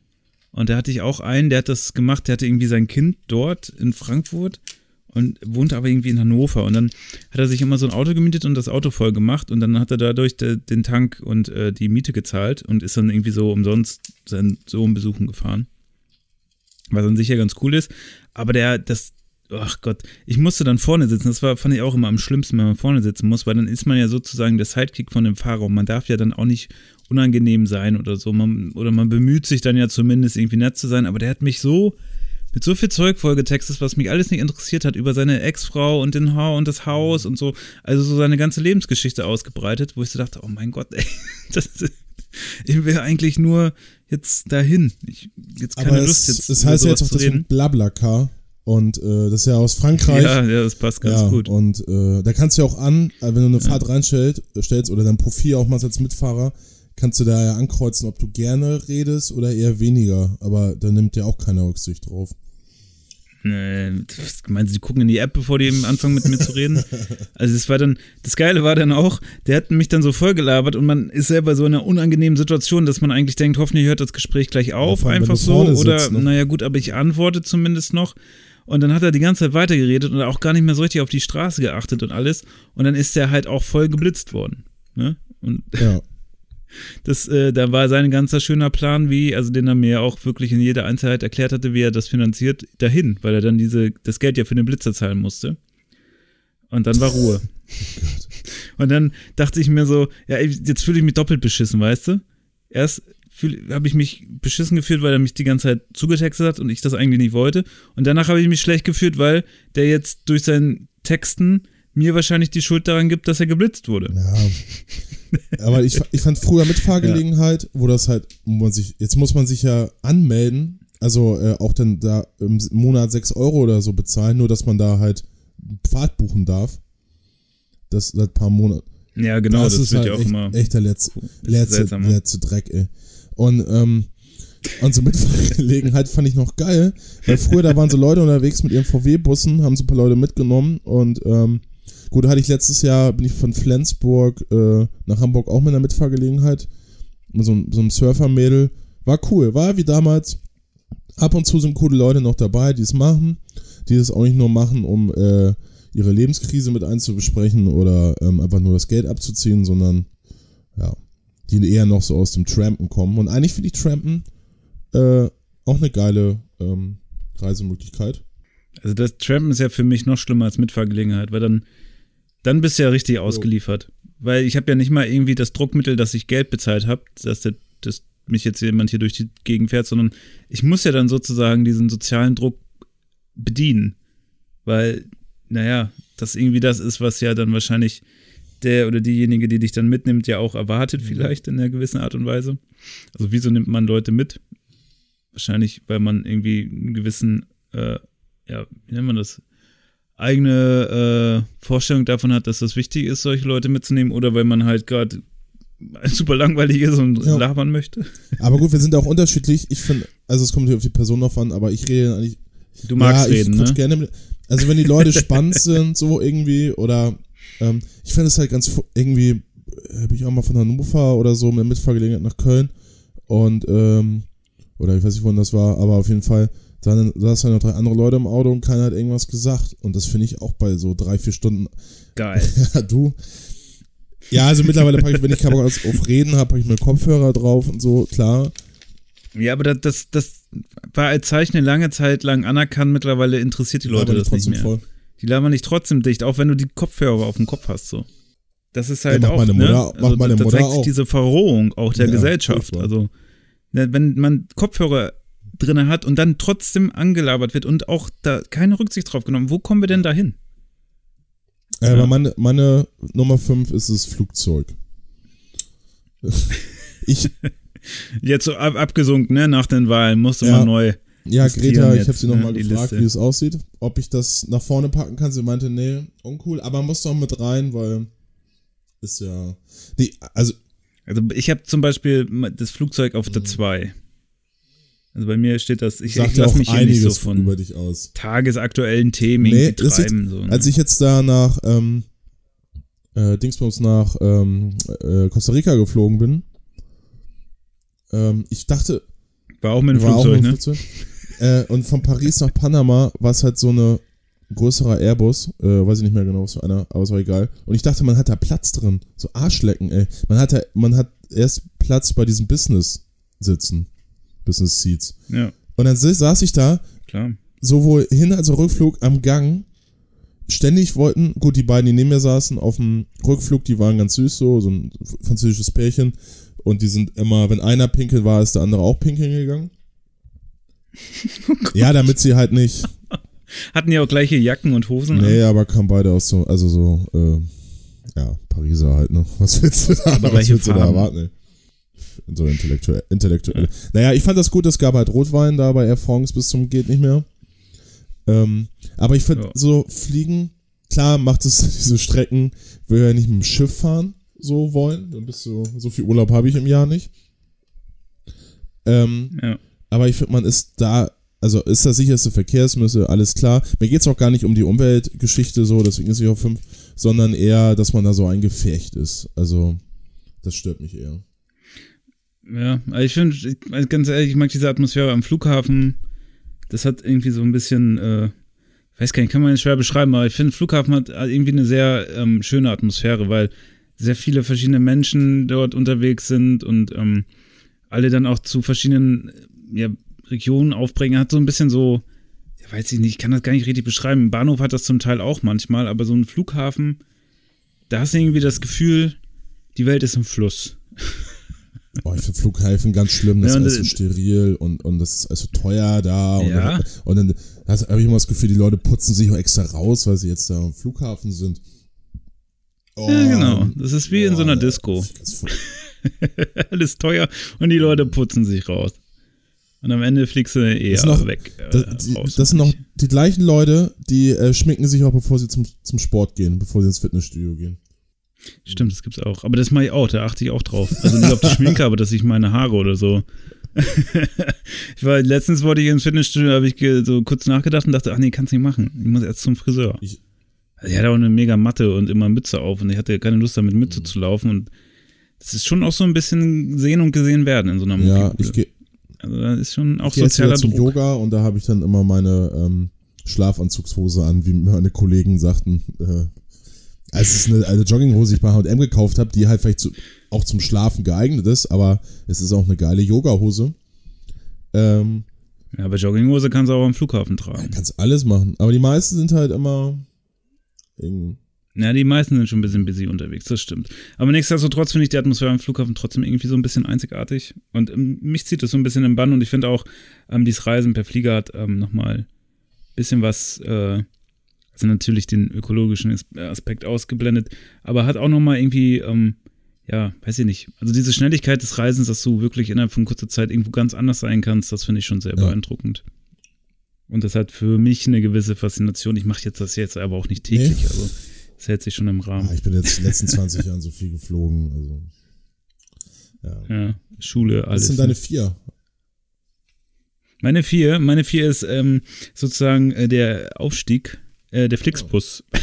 Und da hatte ich auch einen, der hat das gemacht, der hatte irgendwie sein Kind dort in Frankfurt und wohnte aber irgendwie in Hannover. Und dann hat er sich immer so ein Auto gemietet und das Auto voll gemacht und dann hat er dadurch de, den Tank und äh, die Miete gezahlt und ist dann irgendwie so umsonst seinen Sohn besuchen gefahren was an sich ja ganz cool ist. Aber der, das, ach Gott, ich musste dann vorne sitzen. Das war, fand ich auch immer am schlimmsten, wenn man vorne sitzen muss, weil dann ist man ja sozusagen der Sidekick von dem Fahrer und man darf ja dann auch nicht unangenehm sein oder so. Man, oder man bemüht sich dann ja zumindest irgendwie nett zu sein, aber der hat mich so mit so viel Zeug vollgetextet, was mich alles nicht interessiert hat, über seine Ex-Frau und den ha und das Haus und so, also so seine ganze Lebensgeschichte ausgebreitet, wo ich so dachte, oh mein Gott, ey, das, ich will eigentlich nur jetzt dahin. Ich jetzt keine Aber Lust jetzt. Das heißt ja jetzt auch das Blablacar. Und äh, das ist ja aus Frankreich. Ja, ja, das passt ganz ja, gut. Und äh, da kannst du ja auch an, äh, wenn du eine ja. Fahrt reinstellst stellst oder dein Profil auch mal als Mitfahrer, kannst du da ja ankreuzen, ob du gerne redest oder eher weniger. Aber da nimmt ja auch keiner Rücksicht drauf. Äh, meinen Sie, die gucken in die App, bevor die anfangen mit mir zu reden? Also das war dann, das Geile war dann auch, der hat mich dann so vollgelabert und man ist selber so in einer unangenehmen Situation, dass man eigentlich denkt, hoffentlich hört das Gespräch gleich auf, ja, einfach so. Oder, sitzt, ne? naja gut, aber ich antworte zumindest noch. Und dann hat er die ganze Zeit weitergeredet und auch gar nicht mehr so richtig auf die Straße geachtet und alles. Und dann ist er halt auch voll geblitzt worden. Ne? Und ja. Das, äh, da war sein ganzer schöner Plan, wie, also den er mir auch wirklich in jeder Einzelheit erklärt hatte, wie er das finanziert, dahin, weil er dann diese, das Geld ja für den Blitzer zahlen musste. Und dann war Ruhe. Und dann dachte ich mir so, ja, jetzt fühle ich mich doppelt beschissen, weißt du? Erst habe ich mich beschissen gefühlt, weil er mich die ganze Zeit zugetextet hat und ich das eigentlich nicht wollte. Und danach habe ich mich schlecht gefühlt, weil der jetzt durch seinen Texten mir wahrscheinlich die Schuld daran gibt, dass er geblitzt wurde. Ja. Aber ich, ich fand früher Mitfahrgelegenheit, ja. wo das halt, wo man sich, jetzt muss man sich ja anmelden, also äh, auch dann da im Monat 6 Euro oder so bezahlen, nur dass man da halt Fahrt buchen darf. Das seit ein paar Monaten. Ja, genau, das, das ist halt ja auch echt, immer. Echt der letzte, letzte, letzte Dreck, ey. Und, ähm, und so Mitfahrgelegenheit fand ich noch geil, weil früher da waren so Leute unterwegs mit ihren VW-Bussen, haben so ein paar Leute mitgenommen und ähm, Gut, hatte ich letztes Jahr, bin ich von Flensburg äh, nach Hamburg auch mit einer Mitfahrgelegenheit. Mit so, so einem Surfer-Mädel. War cool, war wie damals. Ab und zu sind coole Leute noch dabei, die es machen. Die es auch nicht nur machen, um äh, ihre Lebenskrise mit einzubesprechen oder ähm, einfach nur das Geld abzuziehen, sondern ja, die eher noch so aus dem Trampen kommen. Und eigentlich finde ich Trampen äh, auch eine geile ähm, Reisemöglichkeit. Also das Trampen ist ja für mich noch schlimmer als Mitfahrgelegenheit, weil dann dann bist du ja richtig ausgeliefert. Weil ich habe ja nicht mal irgendwie das Druckmittel, dass ich Geld bezahlt habe, dass, der, dass mich jetzt jemand hier durch die Gegend fährt, sondern ich muss ja dann sozusagen diesen sozialen Druck bedienen. Weil, naja, das irgendwie das ist, was ja dann wahrscheinlich der oder diejenige, die dich dann mitnimmt, ja auch erwartet, mhm. vielleicht in einer gewissen Art und Weise. Also, wieso nimmt man Leute mit? Wahrscheinlich, weil man irgendwie einen gewissen, äh, ja, wie nennt man das? eigene äh, Vorstellung davon hat, dass das wichtig ist, solche Leute mitzunehmen, oder weil man halt gerade super langweilig ist und ja. labern möchte. Aber gut, wir sind auch unterschiedlich. Ich finde, also es kommt hier auf die Person drauf an, aber ich rede eigentlich. Du magst ja, reden, ne? Gerne mit, also wenn die Leute spannend sind, so irgendwie, oder ähm, ich finde es halt ganz irgendwie, habe ich auch mal von Hannover oder so mit Mitfahrgelegenheit nach Köln und ähm, oder ich weiß nicht, wann das war, aber auf jeden Fall dann saßen ja noch drei andere Leute im Auto und keiner hat irgendwas gesagt. Und das finde ich auch bei so drei, vier Stunden. Geil. ja, du. Ja, also mittlerweile packe ich, wenn ich Bock auf Reden habe, packe ich mir Kopfhörer drauf und so, klar. Ja, aber das, das, das war als Zeichen eine lange Zeit lang anerkannt. Mittlerweile interessiert die Leute das nicht mehr. Voll. Die labern nicht trotzdem dicht, auch wenn du die Kopfhörer auf dem Kopf hast, so. Das ist halt ja, auch, meine ne? Mutter, ne? also, meine da, da zeigt sich diese Verrohung auch der ja, Gesellschaft. Also, ne, wenn man Kopfhörer drin hat und dann trotzdem angelabert wird und auch da keine Rücksicht drauf genommen. Wo kommen wir denn da hin? Äh, aber meine, meine Nummer 5 ist das Flugzeug. ich, Jetzt so ab, abgesunken, ne? Nach den Wahlen musste Ja. man neu. Ja, Greta, ich habe sie ne, nochmal die gefragt, Liste. wie es aussieht, ob ich das nach vorne packen kann. Sie meinte, nee, uncool, aber muss doch mit rein, weil ist ja. Die, also, Also ich habe zum Beispiel das Flugzeug auf Mhm. der 2. Also bei mir steht das, ich, ich lasse auch mich hier nicht so einiges von über dich aus. tagesaktuellen Themen Nee, das ist- treiben. so, ne? Als ich jetzt da nach ähm, äh, Dingsbums nach ähm, äh, Costa Rica geflogen bin, ähm, ich dachte, War auch mit dem Flugzeug, ne? Flugzeug. Äh, und von Paris nach Panama war es halt so eine größerer Airbus, äh, weiß ich nicht mehr genau, was für einer, aber es war egal. Und ich dachte, man hat da Platz drin, so Arschlecken, ey. Man hat da, man hat erst Platz bei diesen Business sitzen, Business Seats. Ja, Und dann saß ich da klar. sowohl Hin- als auch Rückflug am Gang. Ständig wollten, gut, die beiden, die neben mir saßen, auf dem Rückflug, die waren ganz süß, so, so ein französisches Pärchen. Und die sind immer, wenn einer pinkeln war, ist der andere auch pinkeln gegangen. ja, damit sie halt nicht. Hatten ja auch gleiche Jacken und Hosen an. Nee, aber kamen beide aus so, also so, äh, ja, Pariser halt, ne? Was willst du da, was willst du da erwarten, ey? So intellektuell. intellektuell. Naja, ich fand das gut, es gab halt Rotwein da bei Air France bis zum geht nicht mehr. Ähm, aber ich finde Ja. so Fliegen, klar macht es diese Strecken, will ja nicht mit dem Schiff fahren, so wollen. Dann bist du, so viel Urlaub habe ich im Jahr nicht. Ähm, Ja. aber ich finde, man ist da, also ist das sicherste Verkehrsmittel, alles klar. Mir geht es auch gar nicht um die Umweltgeschichte so, deswegen ist ich auf 5, sondern eher, dass man da so ein Gefecht ist. Also, das stört mich eher. Ja, also ich finde, also ganz ehrlich, ich mag diese Atmosphäre am Flughafen. Das hat irgendwie so ein bisschen, äh, ich weiß gar nicht, kann man schwer beschreiben, aber ich finde, Flughafen hat irgendwie eine sehr ähm, schöne Atmosphäre, weil sehr viele verschiedene Menschen dort unterwegs sind und ähm, alle dann auch zu verschiedenen äh, ja, Regionen aufbringen. Hat so ein bisschen so, ja, weiß ich nicht, ich kann das gar nicht richtig beschreiben. Ein Bahnhof hat das zum Teil auch manchmal, aber so ein Flughafen, da hast du irgendwie das Gefühl, die Welt ist im Fluss. Oh, ich finde Flughäfen ganz schlimm, das Ja, ist alles so steril und, und das ist also teuer da. Und Ja. dann, und dann habe ich immer das Gefühl, die Leute putzen sich auch extra raus, weil sie jetzt da am Flughafen sind. Oh, Ja, genau. Das ist wie in so einer Disco. Alles teuer und die Leute putzen sich raus. Und am Ende fliegst du eher Das noch- weg. Äh, Das, die, das sind noch die gleichen Leute, die äh, schminken sich auch, bevor sie zum, zum Sport gehen, bevor sie ins Fitnessstudio gehen. Stimmt, das gibt's auch. Aber das mache ich auch, da achte ich auch drauf. Also nicht auf die Schminke, aber dass ich meine Haare oder so. ich war, letztens wollte ich ins Fitnessstudio, habe ich so kurz nachgedacht und dachte, ach nee, kannst nicht machen. Ich muss erst zum Friseur. Ich- also ich hatte auch eine mega Matte und immer Mütze auf und ich hatte keine Lust, da mit Mhm. Mütze zu laufen und das ist schon auch so ein bisschen sehen und gesehen werden in so einer Ja, Muckibude. ich gehe Also da ist schon auch ich geh jetzt sozialer wieder zum Druck. Yoga und da habe ich dann immer meine ähm, Schlafanzugshose an, wie meine Kollegen sagten. Äh, als es eine, eine Jogginghose, die ich bei H&M gekauft habe, die halt vielleicht zu, auch zum Schlafen geeignet ist, aber es ist auch eine geile Yogahose. Ähm, Ja, aber Jogginghose kannst du auch am Flughafen tragen. kannst alles machen, aber die meisten sind halt immer irgendwie Ja, die meisten sind schon ein bisschen busy unterwegs, das stimmt. Aber nichtsdestotrotz finde ich die Atmosphäre am Flughafen trotzdem irgendwie so ein bisschen einzigartig. Und ähm, mich zieht das so ein bisschen im Bann und ich finde auch, ähm, dieses Reisen per Flieger hat ähm, nochmal ein bisschen was, äh, also natürlich den ökologischen As- Aspekt ausgeblendet, aber hat auch nochmal irgendwie, ähm, ja, weiß ich nicht, also diese Schnelligkeit des Reisens, dass du wirklich innerhalb von kurzer Zeit irgendwo ganz anders sein kannst, das finde ich schon sehr Ja. beeindruckend. Und das hat für mich eine gewisse Faszination. Ich mache jetzt das jetzt aber auch nicht täglich, Nee. also das hält sich schon im Rahmen. Ah, ich bin jetzt in den letzten 20 Jahren so viel geflogen. Also, ja. Ja, Schule, Was alles. sind deine vier? meine vier, meine vier ist ähm, sozusagen äh, der Aufstieg, äh, der Flixbus.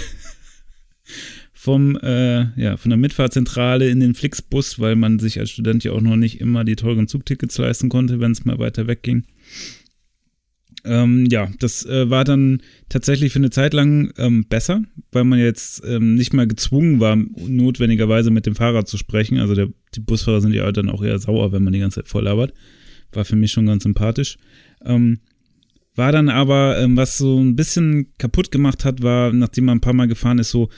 Vom, äh, ja, von der Mitfahrzentrale in den Flixbus, weil man sich als Student ja auch noch nicht immer die teuren Zugtickets leisten konnte, wenn es mal weiter wegging. Ähm, ja, das äh, war dann tatsächlich für eine Zeit lang ähm, besser, weil man jetzt ähm, nicht mal gezwungen war, notwendigerweise mit dem Fahrrad zu sprechen. Also der, die Busfahrer sind ja dann auch eher sauer, wenn man die ganze Zeit voll labert. War für mich schon ganz sympathisch. Ähm, war dann aber, ähm, was so ein bisschen kaputt gemacht hat, war, nachdem man ein paar Mal gefahren ist, so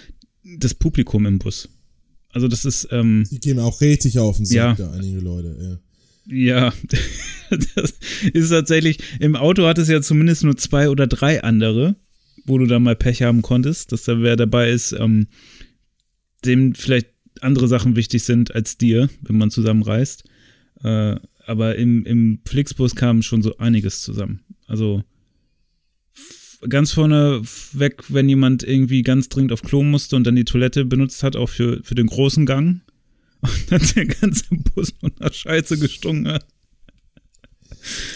das Publikum im Bus. Also das ist, ähm, Die gehen auch richtig auf den Sack, Ja. da einige Leute. Ja. Ja, das ist tatsächlich, im Auto hat es ja zumindest nur zwei oder drei andere, wo du da mal Pech haben konntest, dass da wer dabei ist, ähm, dem vielleicht andere Sachen wichtig sind als dir, wenn man zusammen reist. Äh, aber im, im Flixbus kam schon so einiges zusammen. Also ganz vorne weg, wenn jemand irgendwie ganz dringend auf Klo musste und dann die Toilette benutzt hat, auch für, für den großen Gang. Und dann der ganze Bus nur nach Scheiße gestunken hat.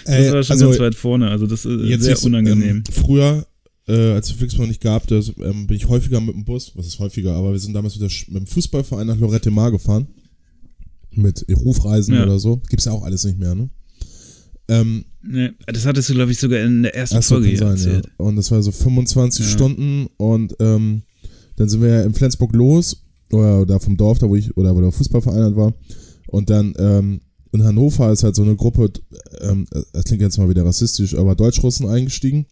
Das war schon also ganz weit vorne, also das ist jetzt sehr unangenehm. Ähm, früher, äh, als es Flixbus noch nicht gab, das, ähm, bin ich häufiger mit dem Bus, was ist häufiger, aber wir sind damals mit, der, Sch- mit dem Fußballverein nach Lorette Mar gefahren. Mit Rufreisen Ja. oder so. Gibt's ja auch alles nicht mehr, ne? Ähm, nee, das hattest du, glaube ich, sogar in der ersten so, Folge sein, erzählt. ja. Und das war so 25 Ja. Stunden und ähm, dann sind wir ja in Flensburg los, oder da vom Dorf, da wo ich, oder wo der Fußballverein war. Und dann ähm, in Hannover ist halt so eine Gruppe, ähm, das klingt jetzt mal wieder rassistisch, aber Deutschrussen eingestiegen.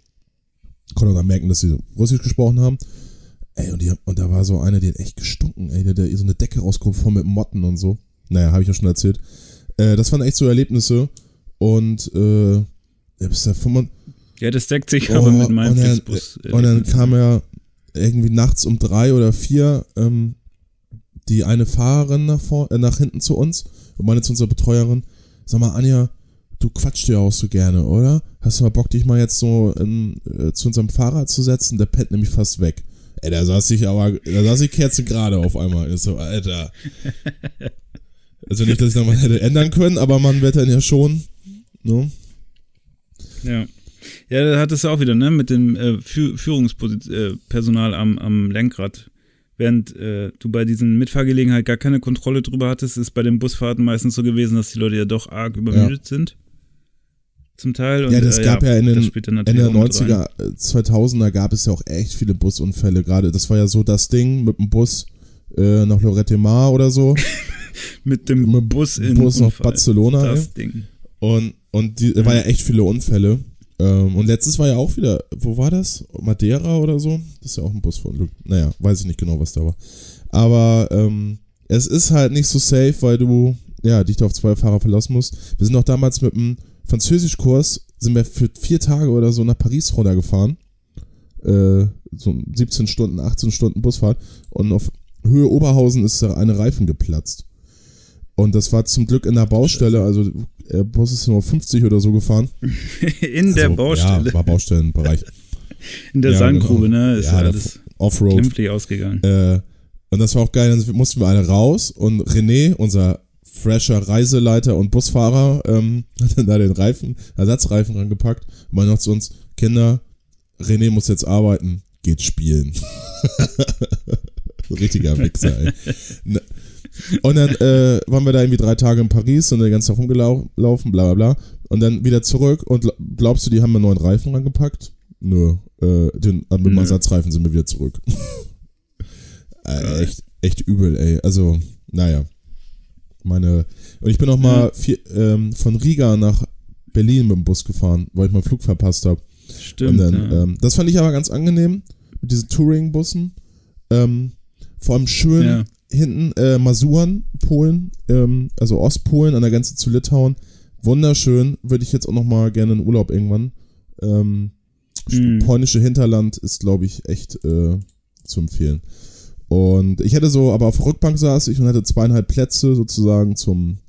Konnte dann merken, dass sie Russisch gesprochen haben. Ey, und, die, und da war so einer, die hat echt gestunken, ey, der, der so eine Decke rausgehoben voll mit Motten und so. Naja, habe ich ja schon erzählt. Äh, das waren echt so Erlebnisse. Und äh, ja, bis der 25, Ja, das deckt sich Oh, aber mit meinem und dann, und dann kam ja irgendwie nachts um drei oder vier ähm, die eine Fahrerin nach, vor, äh, nach hinten zu uns und meinte zu unserer Betreuerin, sag mal Anja, du quatschst ja auch so gerne, oder? Hast du mal Bock, dich mal jetzt so in, äh, zu unserem Fahrrad zu setzen? Der pennt nämlich fast weg. Ey, da saß ich aber, da saß ich Kerze gerade auf einmal. Ich so, Alter. Also nicht, dass ich nochmal hätte ändern können, aber man wird dann ja schon, ne? Ja. Ja, da hattest du auch wieder, ne, mit dem äh, Fü Führungspersonal am, am Lenkrad. Während äh, du bei diesen Mitfahrgelegenheit gar keine Kontrolle drüber hattest, ist bei den Busfahrten meistens so gewesen, dass die Leute ja doch arg übermüdet sind. Zum Teil. Und, Ja, das äh, gab ja in das den Ende der auch mit rein. 90er, äh, 2000er gab es ja auch echt viele Busunfälle. Gerade das war ja so das Ding mit dem Bus äh, nach Lorette Mar oder so. Mit dem mit Bus in Bus nach. Barcelona, Das Ding. Und, und die, Mhm. war ja echt viele Unfälle. Ähm, und letztes war ja auch wieder, wo war das? Madeira oder so? Das ist ja auch ein Bus von Glück. Naja, weiß ich nicht genau, was da war. Aber ähm, es ist halt nicht so safe, weil du ja, dich auf zwei Fahrer verlassen musst. Wir sind auch damals mit einem Französischkurs, sind wir für vier Tage oder so nach Paris runtergefahren. Äh, so 17 Stunden, 18 Stunden Busfahrt. Und auf Höhe Oberhausen ist da eine Reifen geplatzt. Und das war zum Glück in der Baustelle, also der Bus ist nur 50 oder so gefahren. in der also, Baustelle. Ja, war Baustellenbereich. in der ja, Sandgrube, genau. ne? Ist Ja, der alles Offroad. glimpflich ausgegangen. Äh, und das war auch geil, dann mussten wir alle raus und René, unser fresher Reiseleiter und Busfahrer, ähm, hat dann da den Reifen, Ersatzreifen rangepackt und meinte noch zu uns, Kinder, René muss jetzt arbeiten, geht spielen. richtiger Wichser, ey. Und dann äh, waren wir da irgendwie drei Tage in Paris und den ganzen Tag rumgelaufen, bla bla bla. Und dann wieder zurück und gl- glaubst du, die haben mir neuen Reifen rangepackt? Nö. Äh, den, mit dem. Ersatzreifen sind wir wieder zurück. äh, echt, echt übel, ey. Also, naja. Meine. Und ich bin auch mal vier, ähm, von Riga nach Berlin mit dem Bus gefahren, weil ich meinen Flug verpasst habe. Stimmt. Und dann, ja. ähm, das fand ich aber ganz angenehm mit diesen Touring-Bussen. Ähm, vor allem schön Ja. Hinten äh, Masuren, Polen, ähm, also Ostpolen an der Grenze zu Litauen. Wunderschön, würde ich jetzt auch noch mal gerne in Urlaub irgendwann. Ähm, Mhm. Polnische Hinterland ist, glaube ich, echt äh, zu empfehlen. Und ich hätte so, aber auf der Rückbank saß ich und hatte zweieinhalb Plätze sozusagen zum,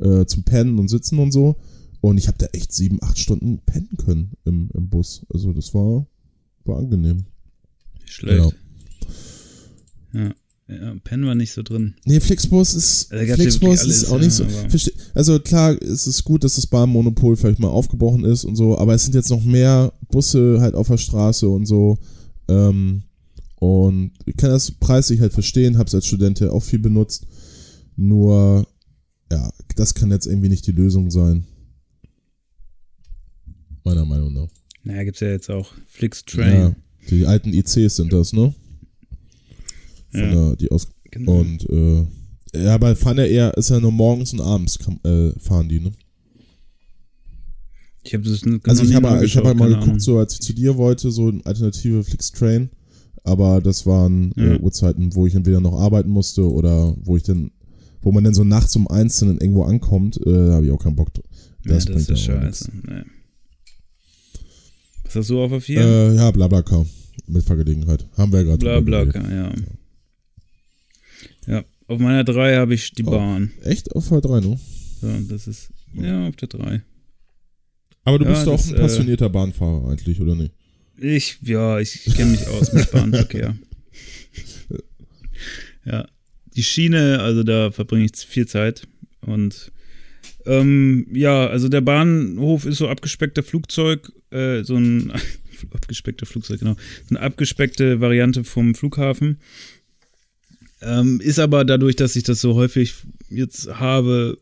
äh, zum Pennen und Sitzen und so. Und ich habe da echt sieben, acht Stunden pennen können im, im Bus. Also das war, war angenehm. Schlecht. Ja. Ja. Pen war nicht so drin. Nee, Flixbus ist, Flixbus alles, ist auch nicht so. ja, also klar, es ist gut, dass das Bahnmonopol vielleicht mal aufgebrochen ist und so, aber es sind jetzt noch mehr Busse halt auf der Straße und so. Ähm, und ich kann das preislich halt verstehen, hab's als Student ja auch viel benutzt. Nur, ja, das kann jetzt irgendwie nicht die Lösung sein. Meiner Meinung nach. Naja, gibt's ja jetzt auch Flixtrain. Ja, die alten ICs sind das, ne? Von Ja. der, die aus Genau. und äh, ja, aber fahren ja eher, ist ja nur morgens und abends kam, äh, fahren die, ne? Ich habe das n- Also ich habe ich hab halt mal geguckt, Ahnung. so als ich zu dir wollte, so eine alternative Flixtrain, aber das waren Ja. äh, Uhrzeiten, wo ich entweder noch arbeiten musste oder wo ich dann, wo man dann so nachts um eins dann irgendwo ankommt, äh, da habe ich auch keinen Bock drauf. Ja, Das das, bringt ist ja scheiße. Nee. Was hast du auf der 4? Äh, ja, Blablacar. Mitfahrgelegenheit. Haben wir ja gerade. Bla bla, ja. Ja, auf meiner 3 habe ich die Oh. Bahn. Echt? Auf der 3, ne? So, das ist, ja, auf der 3. Aber du Ja, bist doch ein äh, passionierter Bahnfahrer eigentlich, oder nicht? Ich, ja, ich kenne mich aus mit Bahnverkehr. ja, die Schiene, also da verbringe ich viel Zeit. Und ähm, ja, also der Bahnhof ist so abgespeckter Flugzeug, äh, so ein abgespeckter Flugzeug, genau. So eine abgespeckte Variante vom Flughafen. Ähm, ist aber dadurch, dass ich das so häufig jetzt habe,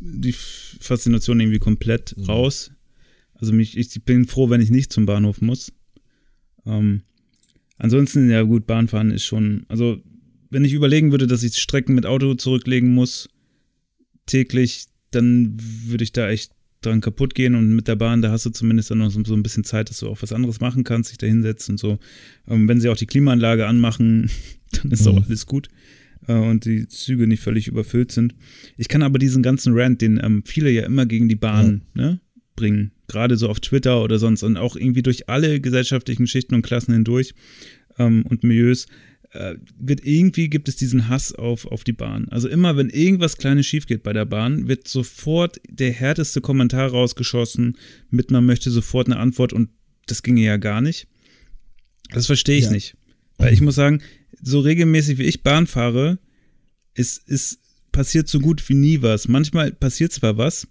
die Faszination irgendwie komplett Mhm. raus. Also mich, ich bin froh, wenn ich nicht zum Bahnhof muss. Ähm, ansonsten, ja gut, Bahnfahren ist schon, also wenn ich überlegen würde, dass ich Strecken mit Auto zurücklegen muss, täglich, dann würde ich da echt dran kaputt gehen und mit der Bahn, da hast du zumindest dann noch so, so ein bisschen Zeit, dass du auch was anderes machen kannst, dich da hinsetzt und so. Ähm, wenn sie auch die Klimaanlage anmachen, dann ist auch Mhm. alles gut äh, und die Züge nicht völlig überfüllt sind. Ich kann aber diesen ganzen Rant, den ähm, viele ja immer gegen die Bahn ne, bringen, gerade so auf Twitter oder sonst und auch irgendwie durch alle gesellschaftlichen Schichten und Klassen hindurch ähm, und Milieus, wird irgendwie gibt es diesen Hass auf, auf die Bahn. Also immer, wenn irgendwas Kleines schief geht bei der Bahn, wird sofort der härteste Kommentar rausgeschossen mit, man möchte sofort eine Antwort und das ginge ja gar nicht. Das verstehe ich Ja. nicht. Weil ich muss sagen, so regelmäßig wie ich Bahn fahre, ist, ist passiert so gut wie nie was. Manchmal passiert zwar was,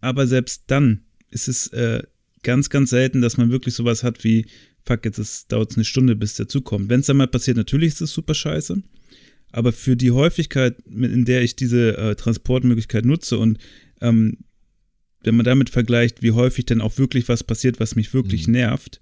aber selbst dann ist es äh, ganz, ganz selten, dass man wirklich sowas hat wie, fuck, jetzt dauert es eine Stunde, bis der Zug kommt. Wenn es dann mal passiert, natürlich ist es super scheiße. Aber für die Häufigkeit, mit- in der ich diese äh, Transportmöglichkeit nutze und ähm, wenn man damit vergleicht, wie häufig denn auch wirklich was passiert, was mich wirklich Mhm. nervt,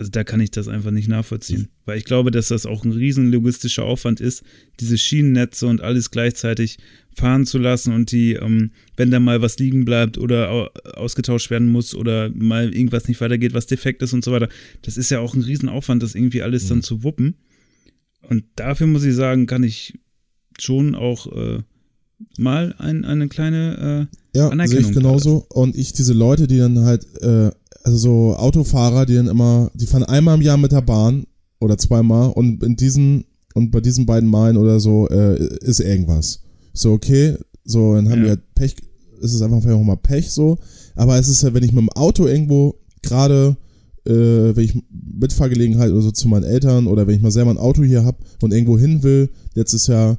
also da kann ich das einfach nicht nachvollziehen. Weil ich glaube, dass das auch ein riesen logistischer Aufwand ist, diese Schienennetze und alles gleichzeitig fahren zu lassen und die, ähm, wenn da mal was liegen bleibt oder au ausgetauscht werden muss oder mal irgendwas nicht weitergeht, was defekt ist und so weiter, das ist ja auch ein Riesenaufwand, das irgendwie alles dann Mhm. zu wuppen. Und dafür muss ich sagen, kann ich schon auch äh, mal ein, eine kleine äh, Ja, sehe Anerkennung ich genauso. Und ich, diese Leute, die dann halt, äh, also so Autofahrer, die dann immer, die fahren einmal im Jahr mit der Bahn oder zweimal und in diesen, und bei diesen beiden Malen oder so, äh, ist irgendwas. So, okay, so, dann haben Ja. die halt Pech, es ist einfach vielleicht auch mal Pech so, aber es ist ja, wenn ich mit dem Auto irgendwo gerade, äh, wenn ich Mitfahrgelegenheit oder so zu meinen Eltern oder wenn ich mal selber ein Auto hier habe und irgendwo hin will, letztes Jahr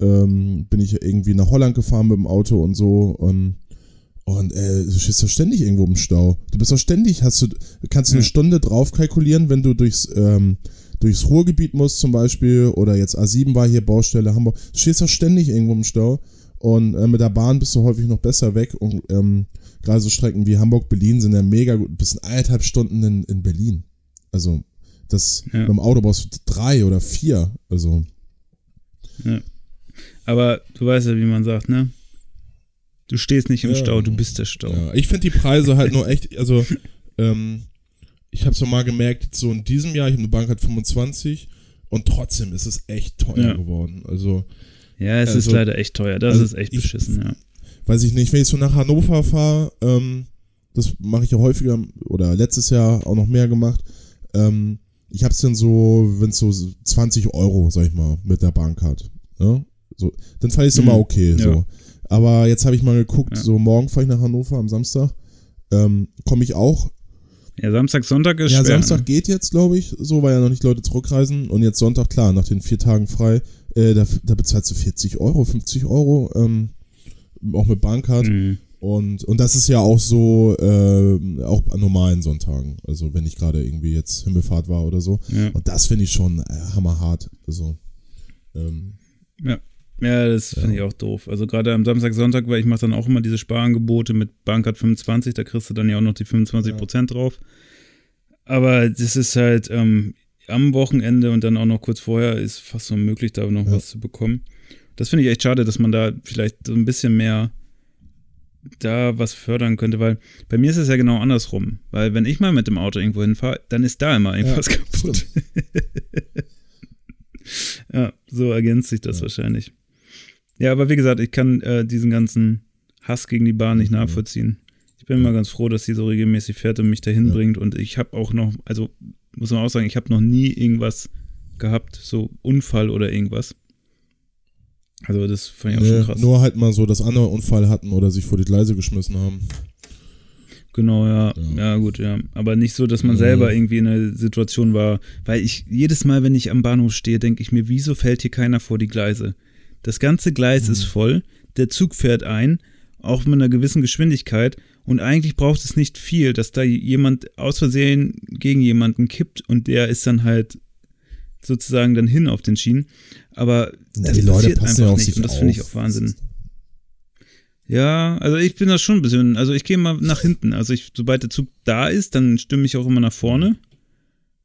ähm, bin ich irgendwie nach Holland gefahren mit dem Auto und so und und äh, du stehst doch ständig irgendwo im Stau. Du bist doch ständig, hast du, kannst du eine Ja. Stunde drauf kalkulieren, wenn du durchs, ähm, durchs Ruhrgebiet musst zum Beispiel oder jetzt A7 war hier Baustelle Hamburg. Du stehst doch ständig irgendwo im Stau und äh, mit der Bahn bist du häufig noch besser weg und ähm, gerade so Strecken wie Hamburg-Berlin sind ja mega gut. Du bist in eineinhalb Stunden in, in Berlin. Also das Ja. mit dem Auto brauchst du drei oder vier. Also Aber du weißt ja, wie man sagt, ne? Du stehst nicht im Ja. Stau, du bist der Stau. Ja, ich finde die Preise halt nur echt, also ähm, ich habe es mal gemerkt, so in diesem Jahr, ich habe eine Bank hat 25 und trotzdem ist es echt teuer Ja. geworden. Also, Ja, es ist Also- leider echt teuer. Das also ist echt ich- beschissen, ja. weiß ich nicht, wenn ich so nach Hannover fahre, ähm, das mache ich ja häufiger oder letztes Jahr auch noch mehr gemacht. Ähm, ich habe es dann so, wenn es so 20 Euro, sag ich mal, mit der Bahncard. Ja? So, dann fand ich es Mhm. immer okay. Ja. So. Aber jetzt habe ich mal geguckt, Ja. so morgen fahre ich nach Hannover am Samstag. Ähm, Komme ich auch Ja, Samstag, Sonntag ist ja, schwer. Samstag ne? geht jetzt, glaube ich, so, weil ja noch nicht Leute zurückreisen. Und jetzt Sonntag, klar, nach den vier Tagen frei, äh, da, da bezahlst du 40 Euro, 50 Euro, ähm, auch mit Bahncard. Mhm. Und, und das ist ja auch so, äh, auch an normalen Sonntagen. Also, wenn nicht gerade irgendwie jetzt Himmelfahrt war oder so. Ja. Und das finde ich schon äh, hammerhart. Also, ähm, ja, das finde ich auch doof. Also gerade am Samstag, Sonntag, weil ich mache dann auch immer diese Sparangebote mit Bankcard 25, da kriegst du dann ja auch noch die 25% drauf. Aber das ist halt ähm, am Wochenende und dann auch noch kurz vorher ist fast unmöglich, da noch Ja. was zu bekommen. Das finde ich echt schade, dass man da vielleicht so ein bisschen mehr da was fördern könnte, weil bei mir ist es ja genau andersrum. Weil wenn ich mal mit dem Auto irgendwo hinfahre, dann ist da immer irgendwas Ja, kaputt. ja, so ergänzt sich das Ja. wahrscheinlich. Ja, aber wie gesagt, ich kann äh, diesen ganzen Hass gegen die Bahn nicht Ja. nachvollziehen. Ich bin immer ganz froh, dass sie so regelmäßig fährt und mich dahin Ja. bringt und ich habe auch noch, also muss man auch sagen, ich habe noch nie irgendwas gehabt, so Unfall oder irgendwas. Also das fand ich auch Nee, schon krass. nur halt mal so, dass andere Unfall hatten oder sich vor die Gleise geschmissen haben. Genau, ja. Ja. ja. gut, ja. Aber nicht so, dass man Mhm. selber irgendwie in einer Situation war, weil ich jedes Mal, wenn ich am Bahnhof stehe, denke ich mir, wieso fällt hier keiner vor die Gleise? Das ganze Gleis Mhm. ist voll, der Zug fährt ein, auch mit einer gewissen Geschwindigkeit und eigentlich braucht es nicht viel, dass da jemand aus Versehen gegen jemanden kippt und der ist dann halt sozusagen dann hin auf den Schienen. Aber Na, das die Leute passiert passen einfach auf nicht und das finde ich auch Wahnsinn. Ja, also ich bin da schon ein bisschen, also ich gehe mal nach hinten. Also ich, sobald der Zug da ist, dann stimme ich auch immer nach vorne.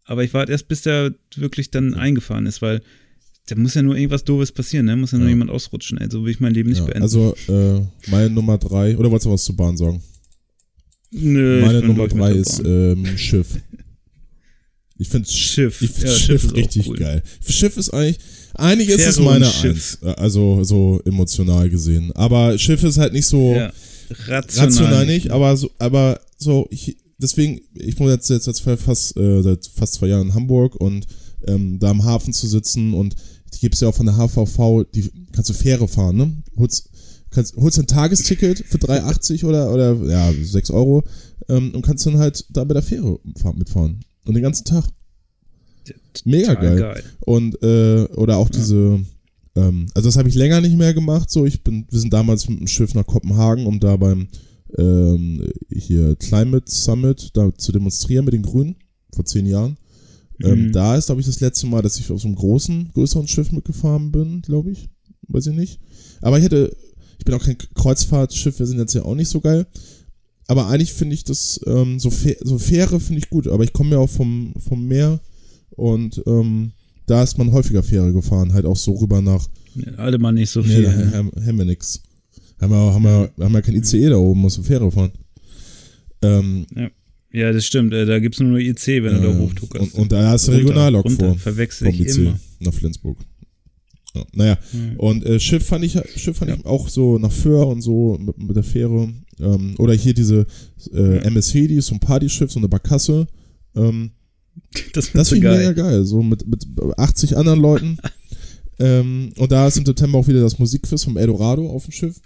Aber ich warte erst, bis der wirklich dann eingefahren ist, weil da muss ja nur irgendwas Doofes passieren, ne? Muss ja nur Ja. jemand ausrutschen, ey. So will ich mein Leben nicht Ja, beenden. also äh, meine Nummer drei, oder wolltest du was zur Bahn sagen? Nö, meine bin, Nummer drei ist ähm, Schiff. Ich finde Schiff. Ich finde Ja, Schiff, ist auch richtig cool. geil. Schiff ist eigentlich, eigentlich ist es Fähre und meine Schiff. Eins. Also so emotional gesehen. Aber Schiff ist halt nicht so Ja, rational. rational nicht, aber so, aber so, ich, deswegen, ich wohne jetzt, jetzt, jetzt fast, äh, seit fast zwei Jahren in Hamburg und ähm, da am Hafen zu sitzen und die gibt es ja auch von der HVV, die kannst du Fähre fahren, ne? Holst, kannst, holst ein Tagesticket für 3,80 oder, oder ja, 6 Euro ähm, und kannst dann halt da bei der Fähre fahren, mitfahren. Und den ganzen Tag. Mega Total geil. Und äh, oder auch diese, ähm, also das habe ich länger nicht mehr gemacht. So, ich bin, wir sind damals mit dem Schiff nach Kopenhagen, um da beim ähm, hier Climate Summit da zu demonstrieren mit den Grünen vor zehn Jahren. Ähm, Mhm. da ist, glaube ich, das letzte Mal, dass ich auf so einem großen, größeren Schiff mitgefahren bin, glaube ich. Weiß ich nicht. Aber ich hätte, ich bin auch kein Kreuzfahrtschiff, wir sind jetzt ja auch nicht so geil. Aber eigentlich finde ich das, ähm, so, Fäh- so Fähre finde ich gut. Aber ich komme ja auch vom, vom Meer und ähm, da ist man häufiger Fähre gefahren, halt auch so rüber nach alle mal nicht so Nee, viel. da ne? haben, haben wir nix. Haben wir, haben, wir, haben wir kein ICE da oben, muss eine Fähre fahren. Ähm, Ja, das stimmt. Äh, Da gibt es nur IC, wenn du da hochtuckerst. und, und da hast du Regionallok vor. Verwechsel ich IC immer. nach Flensburg. Ja, naja, Hm. und äh, Schiff fand ich, Schiff fand Ja. ich auch so nach Föhr und so mit, mit der Fähre. Ähm, oder hier diese äh, Ja. Die ist so ein Partyschiff, so eine Barkasse. Ähm, Das, Das finde ich mega geil. so mit, mit 80 anderen Leuten. ähm, und da ist im September auch wieder das Musikquiz vom Eldorado auf dem Schiff.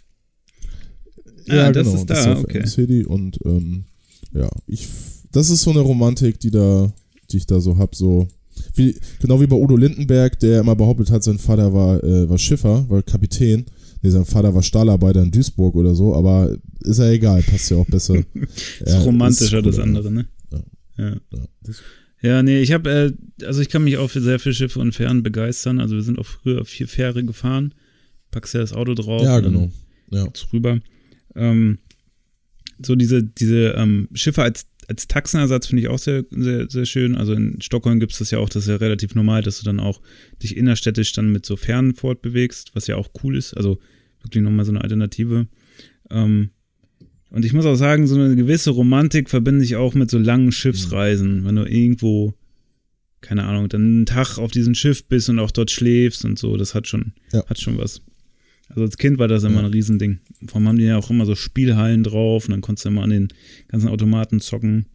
Ah, das ist da, auf okay. City und ähm, ja, ich, das ist so eine Romantik, die da, die ich da so hab, so wie, genau wie bei Udo Lindenberg, der immer behauptet hat, sein Vater war, äh, war Schiffer, war Kapitän. Nee, sein Vater war Stahlarbeiter in Duisburg oder so, aber ist ja egal, passt ja auch besser. ist romantischer, das cooler. andere, ne? Ja. Ja. Ja, das- Ja, nee, ich habe, äh, also ich kann mich auch für sehr viele Schiffe und Fähren begeistern. Also wir sind auch früher viel Fähre gefahren. Packst ja das Auto drauf. Ja, genau. Ja. rüber. Ähm, so diese, diese ähm, Schiffe als, als Taxenersatz finde ich auch sehr, sehr, sehr schön. Also in Stockholm gibt es das ja auch, das ist ja relativ normal, dass du dann auch dich innerstädtisch dann mit so Fähren fortbewegst, was ja auch cool ist. Also wirklich nochmal so eine Alternative. Ähm, und ich muss auch sagen, so eine gewisse Romantik verbinde ich auch mit so langen Schiffsreisen, wenn du irgendwo, keine Ahnung, dann einen Tag auf diesem Schiff bist und auch dort schläfst und so, das hat schon, Ja. hat schon was. Also als Kind war das immer Ja. ein Riesending. Vor allem haben die ja auch immer so Spielhallen drauf und dann konntest du immer an den ganzen Automaten zocken.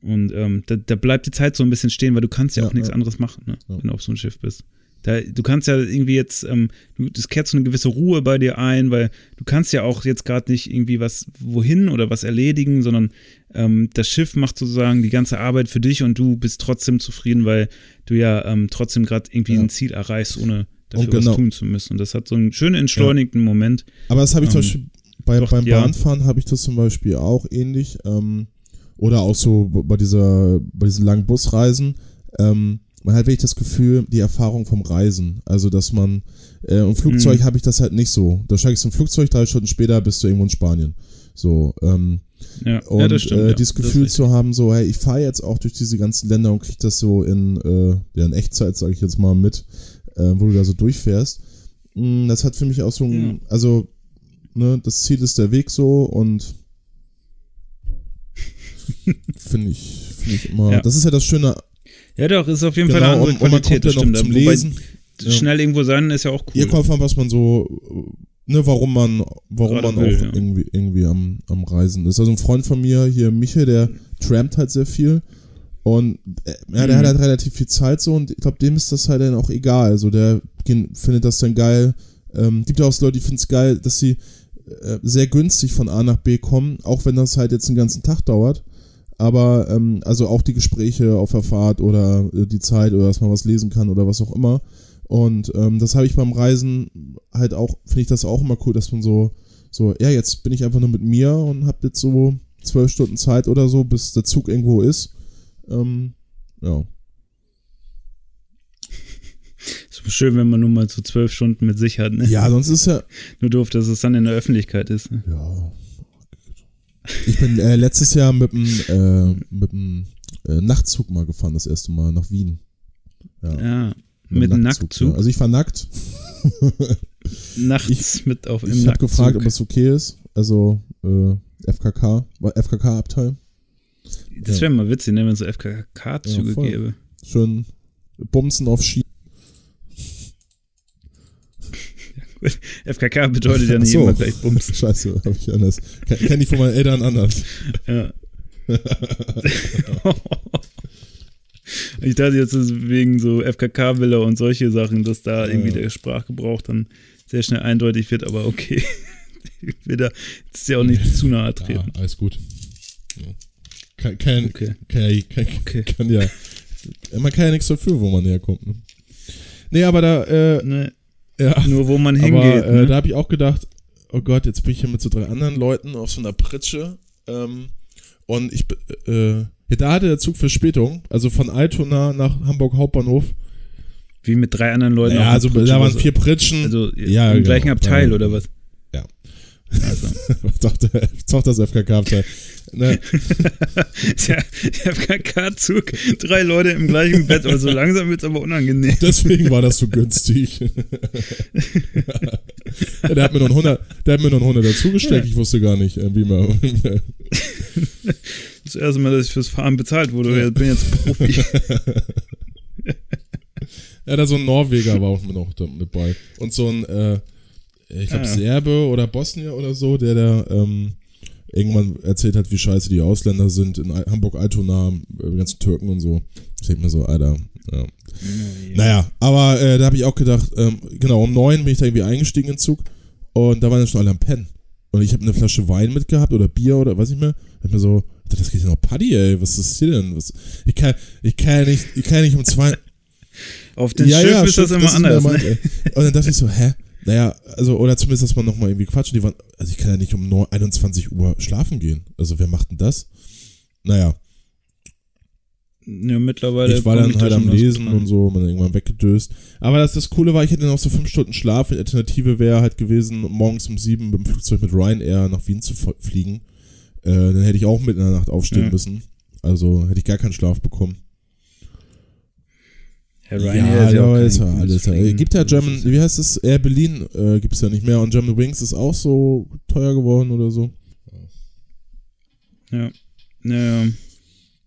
Und ähm, da, da bleibt die Zeit so ein bisschen stehen, weil du kannst ja, Ja, auch nichts ja. anderes machen, ne? Wenn du auf so einem Schiff bist. Da, du kannst ja irgendwie jetzt, ähm, du, das kehrt so eine gewisse Ruhe bei dir ein, weil du kannst ja auch jetzt gerade nicht irgendwie was wohin oder was erledigen, sondern ähm, das Schiff macht sozusagen die ganze Arbeit für dich und du bist trotzdem zufrieden, weil du ja ähm, trotzdem gerade irgendwie Ja. ein Ziel erreichst, ohne dafür genau. was tun zu müssen. Und das hat so einen schönen entschleunigten Moment. Aber das habe ich zum Ähm, Beispiel bei, doch, beim ja. Bahnfahren habe ich das zum Beispiel auch ähnlich. Ähm, oder auch so bei dieser, bei diesen langen Busreisen. Ähm, man hat wirklich das Gefühl, die Erfahrung vom Reisen. Also, dass man, äh, im Flugzeug Mhm. habe ich das halt nicht so. Da steigst du im Flugzeug, drei Stunden später bist du irgendwo in Spanien. So, ähm, Ja, und ja das stimmt. äh, ja. dieses Gefühl zu haben, so, hey, ich fahre jetzt auch durch diese ganzen Länder und krieg das so in, äh, ja, in Echtzeit, sage ich jetzt mal, mit, äh, wo du da so durchfährst. Mm, Das hat für mich auch so ein, also, ne, das Ziel ist der Weg so und finde ich, finde ich immer, Ja. das ist ja das Schöne, Ja, doch, ist auf jeden Fall genau, eine andere und, und man Qualität, kommt ja zum Lesen. Ja. Schnell irgendwo sein ist ja auch cool. Hier kommt man, was man so, ne, warum man, warum Gerade man will, auch ja. irgendwie, irgendwie am, am Reisen ist. Also ein Freund von mir, hier Michael, der trampt halt sehr viel Und äh, ja, der Mhm. hat halt relativ viel Zeit so und ich glaube, dem ist das halt dann auch egal. Also der findet das dann geil. Ähm, gibt ja auch so Leute, die finden es geil, dass sie äh, sehr günstig von A nach B kommen, auch wenn das halt jetzt den ganzen Tag dauert. Aber ähm, also auch die Gespräche auf der Fahrt oder äh, die Zeit oder dass man was lesen kann oder was auch immer. Und ähm, das habe ich beim Reisen halt auch, finde ich das auch immer cool, dass man so, so, ja, jetzt bin ich einfach nur mit mir und habe jetzt so zwölf Stunden Zeit oder so, bis der Zug irgendwo ist. Ähm, ja. So schön, wenn man nur mal so zwölf Stunden mit sich hat, ne? Ja, sonst ist ja. Nur doof, dass es dann in der Öffentlichkeit ist. Ne? Ja. Ich bin äh, letztes Jahr mit dem äh, mit dem äh, Nachtzug mal gefahren, das erste Mal nach Wien. Ja. Ja, mit einem Nacktzug. Ja. Also ich war nackt. Nachts mit auf im Ich habe Nacktzug. gefragt, ob es okay ist. Also äh, FKK, FKK-Abteil. Das wäre mal witzig, ne, wenn es so FKK-Züge Ja, gäbe. Schön Bumsen auf Ski. FKK bedeutet ja nicht so. immer gleich Bums. Scheiße, habe ich anders. Kenne ich von meinen Eltern anders. Ja. ich dachte jetzt ist wegen so FKK-Villa und solche Sachen, dass da irgendwie Ja. der Sprachgebrauch dann sehr schnell eindeutig wird, aber okay. Ich will da jetzt ja auch nicht zu nahe Ja, treten. alles gut. Kann, kann, Okay. kann, ja- kann, Okay. kann ja. Man kann ja nichts dafür, wo man herkommt. Ne? Nee, aber da, äh, Ne, ja. nur wo man Aber hingeht. äh, ne? da habe ich auch gedacht, oh Gott, jetzt bin ich hier mit so drei anderen Leuten auf so einer Pritsche. Ähm, und ich, äh, ja, da hatte der Zug Verspätung, also von Altona nach Hamburg Hauptbahnhof. Wie mit drei anderen Leuten. Ja, also da waren vier Pritschen. Also Ja, im genau. gleichen Abteil oder was? Ja. Also, doch, der, doch das FKK-Abteil. ne, der FKK-Zug, drei Leute im gleichen Bett, aber so langsam wird es aber unangenehm. deswegen war das so günstig. ja, der hat mir noch einen 100, der hat mir noch einen 100 dazugesteckt. Ich wusste gar nicht, äh, wie man. Das erste Mal, dass ich fürs Fahren bezahlt wurde. Ich bin jetzt Profi. Ja, da so ein Norweger war auch noch mit bei. Und so ein, äh, ich glaube, Ah, ja. Serbe oder Bosnier oder so, der da ähm, irgendwann erzählt hat, wie scheiße die Ausländer sind in Al- Hamburg-Altona, äh, die ganzen Türken und so. Ich denke mir so, Alter, ja. Naja, aber äh, da habe ich auch gedacht, ähm, genau, um neun bin ich da irgendwie eingestiegen in den Zug und da waren dann schon alle am Pennen. Und ich habe eine Flasche Wein mitgehabt oder Bier oder was ich mehr. Ich hab mir so, das geht ja noch Paddy, ey, was ist hier denn? Was, ich, kann, ich, kann ja nicht, ich kann ja nicht um zwei, Auf dem Schiff ist das Schiff, immer anders. mein- ne? Und dann dachte ich so, hä? Naja, also, oder zumindest, dass man nochmal irgendwie quatschen. Die waren, also ich kann ja nicht um 9, 21 Uhr schlafen gehen. Also wer macht denn das? Naja, Ja, mittlerweile. ich war dann halt am Lesen und so, man irgendwann weggedöst. Aber das, das Coole war, ich hätte noch so fünf Stunden Schlaf. Die Alternative wäre halt gewesen, morgens um sieben mit dem Flugzeug mit Ryanair nach Wien zu fliegen. Äh, dann hätte ich auch mitten in der Nacht aufstehen Ja. müssen. Also hätte ich gar keinen Schlaf bekommen. Herr Ryanair ist ja auch ist ja gutes alles. Fliegen. Äh, Gibt ja German, wie heißt es? Air Berlin äh, gibt es ja nicht mehr und German Wings ist auch so teuer geworden oder so. Ja. Ja, ja.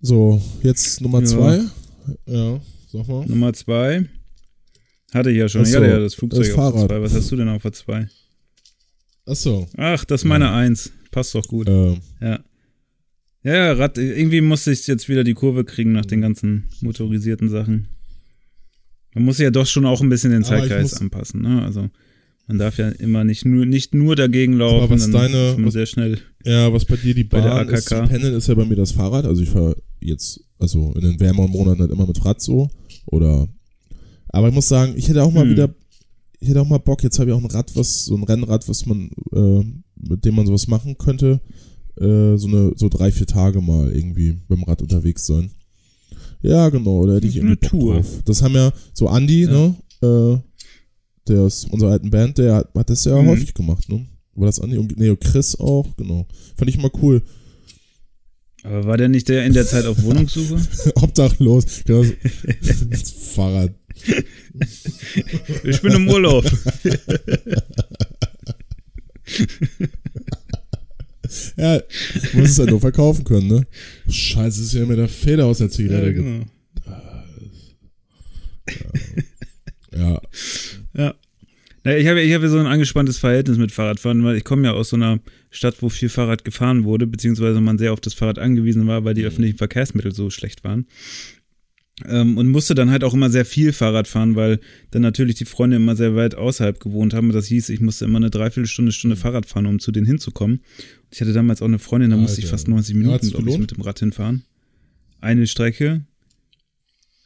So, jetzt Nummer Ja. zwei. Ja, sag mal. Nummer zwei. Hatte ich ja schon. Ach Ich so, hatte ja das Flugzeug das auf zwei. Was hast du denn auf der zwei? Achso. Ach, das ist meine Eins. Passt doch gut. Äh, Ja. Ja, ja, Rad, irgendwie musste ich jetzt wieder die Kurve kriegen nach den ganzen motorisierten Sachen. Man muss ja doch schon auch ein bisschen den Aber Zeitgeist anpassen, ne? Also man darf ja immer nicht nur, nicht nur dagegen laufen, was dann deine- ist was- sehr schnell. ja, was bei dir die Bei der Bahn ist, AKK. zum Pendeln ist ja bei mir das Fahrrad. Also ich fahre jetzt, also in den wärmeren Monaten halt immer mit Rad so. Oder. Aber ich muss sagen, ich hätte auch mal Hm. wieder, ich hätte auch mal Bock, jetzt habe ich auch ein Rad, was, so ein Rennrad, was man, äh, mit dem man sowas machen könnte. Äh, so eine, so drei, vier Tage mal irgendwie dem Rad unterwegs sein. Ja, genau, da hätte ich eine Tour. drauf. Das haben ja so Andi, Ja. ne? Äh, der aus unserer alten Band, der hat, hat das ja Mhm. häufig gemacht, ne? War das Andi? Und, nee, Chris auch, genau. Fand ich immer cool. Aber war der nicht der in der Zeit auf Wohnungssuche? Obdachlos. Genau. Fahrrad. Ich bin im Urlaub. Ja, muss es halt nur verkaufen können, ne? Scheiße, ist ja immer der Feder aus der ja, Zigarette. genau. Ja. Ja. Na, ich habe ich hab ja so ein angespanntes Verhältnis mit Fahrradfahren, weil ich komme ja aus so einer Stadt, wo viel Fahrrad gefahren wurde, beziehungsweise man sehr auf das Fahrrad angewiesen war, weil die öffentlichen Verkehrsmittel so schlecht waren. Ähm, und musste dann halt auch immer sehr viel Fahrrad fahren, weil dann natürlich die Freunde immer sehr weit außerhalb gewohnt haben. Das hieß, ich musste immer eine Dreiviertelstunde, Stunde Fahrrad fahren, um zu denen hinzukommen. Ich hatte damals auch eine Freundin, da musste ich Alter. fast 90 Ja, Minuten, glaube ich, mit dem Rad hinfahren. Eine Strecke.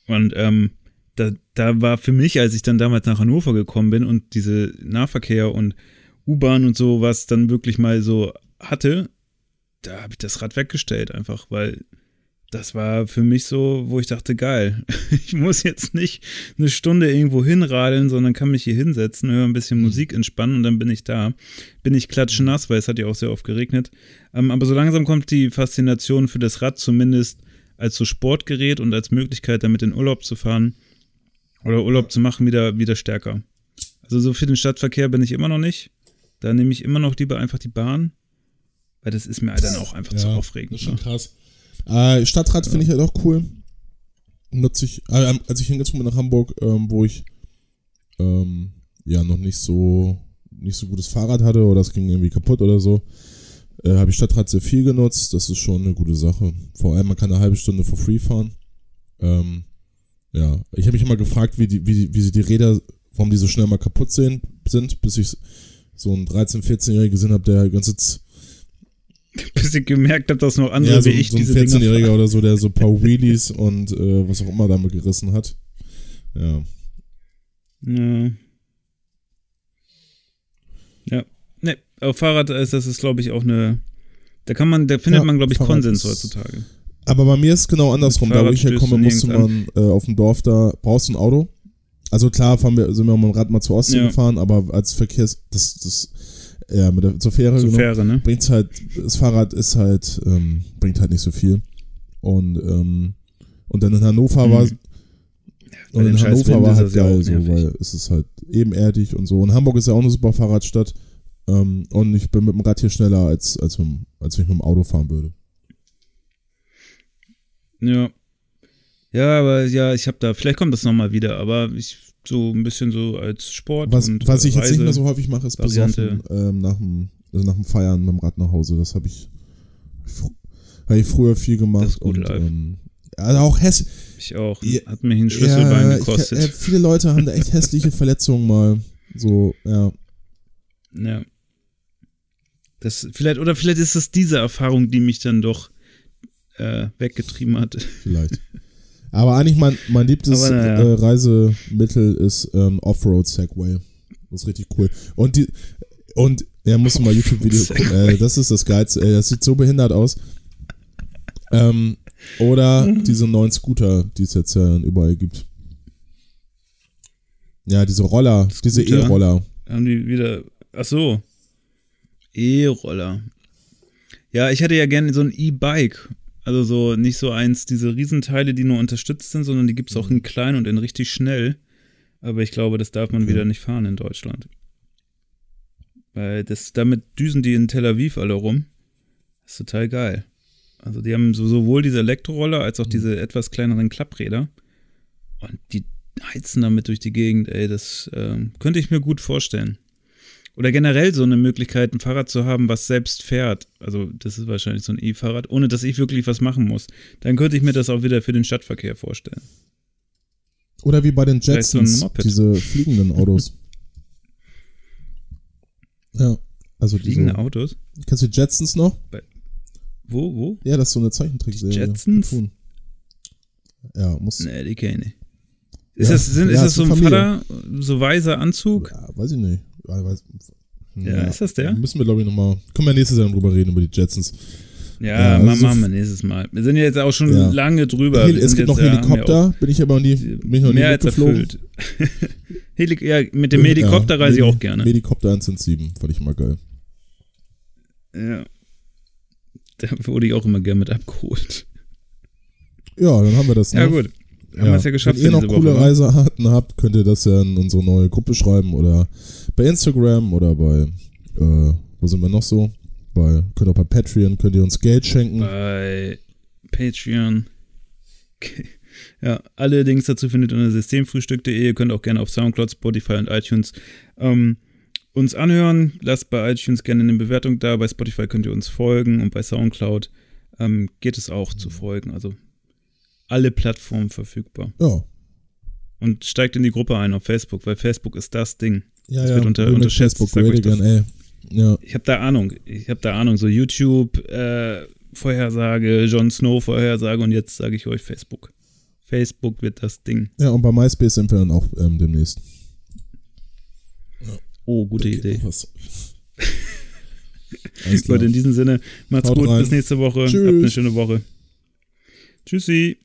Und ähm, da, da war für mich, als ich dann damals nach Hannover gekommen bin und diese Nahverkehr und U-Bahn und so was dann wirklich mal so hatte, da habe ich das Rad weggestellt einfach, weil das war für mich so, wo ich dachte, geil, ich muss jetzt nicht eine Stunde irgendwo hinradeln, sondern kann mich hier hinsetzen, höre ein bisschen Musik entspannen und dann bin ich da. Bin ich klatschnass, weil es hat ja auch sehr oft geregnet. Ähm, aber so langsam kommt die Faszination für das Rad zumindest als so Sportgerät und als Möglichkeit, damit in Urlaub zu fahren oder Urlaub zu machen, wieder, wieder stärker. Also so für den Stadtverkehr bin ich immer noch nicht. Da nehme ich immer noch lieber einfach die Bahn, weil das ist mir halt dann auch einfach zu aufregend. Das ist schon ne? krass. Äh, Stadtrat finde ich halt auch cool. Nutze ich, äh, als ich hingezogen bin nach Hamburg, ähm, wo ich ähm, ja noch nicht so nicht so gutes Fahrrad hatte oder es ging irgendwie kaputt oder so, äh, habe ich Stadtrat sehr viel genutzt. Das ist schon eine gute Sache. Vor allem, man kann eine halbe Stunde for free fahren. Ähm, ja, ich habe mich immer gefragt, wie, die, wie, wie sie die Räder, warum die so schnell mal kaputt sehen, sind, bis ich so einen 13-, 14-Jährigen gesehen habe, der ganze Z Bis ich gemerkt habe, dass noch andere ja, so, wie ich so ein diese Dinger 14-Jähriger oder so, der so ein paar Wheelies und äh, was auch immer damit gerissen hat. Ja. Ja. Ja. Ne, auf Fahrrad ist das ist, glaube ich, auch eine. Da kann man, da findet Ja, man, glaube ich, Fahrrad Konsens ist- heutzutage. Aber bei mir ist es genau andersrum. Da, wo ich herkomme, musste man äh, auf dem Dorf da, brauchst du ein Auto. Also klar, fahren wir, sind wir mit dem Rad mal zur Ostsee Ja. gefahren, aber als Verkehrs, das, das, ja, mit der, zur Fähre, So genau, Fähre, ne? bringt's halt, das Fahrrad ist halt, ähm, bringt halt nicht so viel. Und, ähm, und dann in Hannover Mhm. war, Bei und in Hannover war halt geil, so, weil es ist halt ebenerdig und so. Und Hamburg ist ja auch eine super Fahrradstadt. Ähm, und ich bin mit dem Rad hier schneller, als, als, mit, als wenn ich mit dem Auto fahren würde. Ja. Ja, aber ja, ich habe da, vielleicht kommt das nochmal wieder, aber ich so ein bisschen so als Sport Was, und was ich jetzt nicht mehr so häufig mache, ist Variante. besoffen ähm, nach, dem, also nach dem Feiern mit dem Rad nach Hause. Das habe ich, habe ich früher viel gemacht. Das ist gut und, ähm, also auch häss Ich auch. Hat mich ein Schlüsselbein ja, gekostet. Ich, äh, viele Leute haben da echt hässliche Verletzungen mal. So, ja. Ja. Das vielleicht, oder vielleicht ist es diese Erfahrung, die mich dann doch äh, weggetrieben hat. Vielleicht. Aber eigentlich mein, mein liebstes naja. äh, Reisemittel ist ähm, Offroad Segway. Das ist richtig cool. Und die und ja, musst du mal YouTube-Video gucken. Äh, das ist das Geilste. Ey, das sieht so behindert aus. Ähm, oder diese neuen Scooter, die es jetzt ja überall gibt. Ja, diese Roller, diese Scooter? E-Roller. Haben die wieder. Ach so. E-Roller. Ja, ich hätte ja gerne so ein E-Bike. Also so nicht so eins, diese Riesenteile, die nur unterstützt sind, sondern die gibt es auch in klein und in richtig schnell. Aber ich glaube, das darf man Ja. wieder nicht fahren in Deutschland. Weil das, damit düsen die in Tel Aviv alle rum. Das ist total geil. Also die haben so, sowohl diese Elektroroller als auch diese etwas kleineren Klappräder. Und die heizen damit durch die Gegend, ey, das ähm, könnte ich mir gut vorstellen. Oder generell so eine Möglichkeit, ein Fahrrad zu haben, was selbst fährt. Also, das ist wahrscheinlich so ein E-Fahrrad, ohne dass ich wirklich was machen muss. Dann könnte ich mir das auch wieder für den Stadtverkehr vorstellen. Oder wie bei den so Jetsons, Moped. diese fliegenden Autos. ja, also Fliegende diese, Autos? Kennst du die Jetsons noch? Wo, wo? Ja, das ist so eine Zeichentrickserie. Jetsons? Cartoon. Ja, muss. Nee, die kenne ich nicht. Ist, Ja, das, sind, ja, ist das so ein Vater, so weiser Anzug? Ja, weiß ich nicht. Ja, weiß, Ja, ist das der? Müssen wir, glaube ich, nochmal. Können wir nächstes Jahr drüber reden, über die Jetsons. Ja, Ja, also machen wir nächstes Mal. Wir sind ja jetzt auch schon Ja. lange drüber. Heli es gibt noch ja, Helikopter, bin ich aber nie, bin ich noch nie mehr als erfüllt. Heli ja, mit dem Helikopter reise ich auch gerne. Helikopter 107, fand ich mal geil. Ja. Da wurde ich auch immer gerne mit abgeholt. Ja, dann haben wir das. Ja, ne? gut. Haben wir es ja geschafft Wenn ihr noch coole Woche, wa? Reisearten habt, könnt ihr das ja in unsere neue Gruppe schreiben oder bei Instagram oder bei, äh, wo sind wir noch so? Bei, könnt auch bei Patreon, könnt ihr uns Geld schenken. Bei Patreon. Ja, alle Links dazu findet ihr unter systemfrühstück.de. Ihr könnt auch gerne auf Soundcloud, Spotify und iTunes ähm, uns anhören. Lasst bei iTunes gerne eine Bewertung da. Bei Spotify könnt ihr uns folgen und bei Soundcloud ähm, geht es auch zu folgen. Also alle Plattformen verfügbar. Ja. Und steigt in die Gruppe ein auf Facebook, weil Facebook ist das Ding. Ja, Das ja. wird unter- Radigan, das. ey. Ja. Ich habe da Ahnung. Ich habe da Ahnung. So YouTube, äh, Vorhersage, Jon Snow Vorhersage und jetzt sage ich euch Facebook. Facebook wird das Ding. ja, und bei MySpace sind wir dann auch ähm, demnächst. Oh, gute Idee. Alles klar. Leute, in diesem Sinne, macht's Haut gut. rein. Bis nächste Woche. Tschüss. Habt eine schöne Woche. Tschüssi.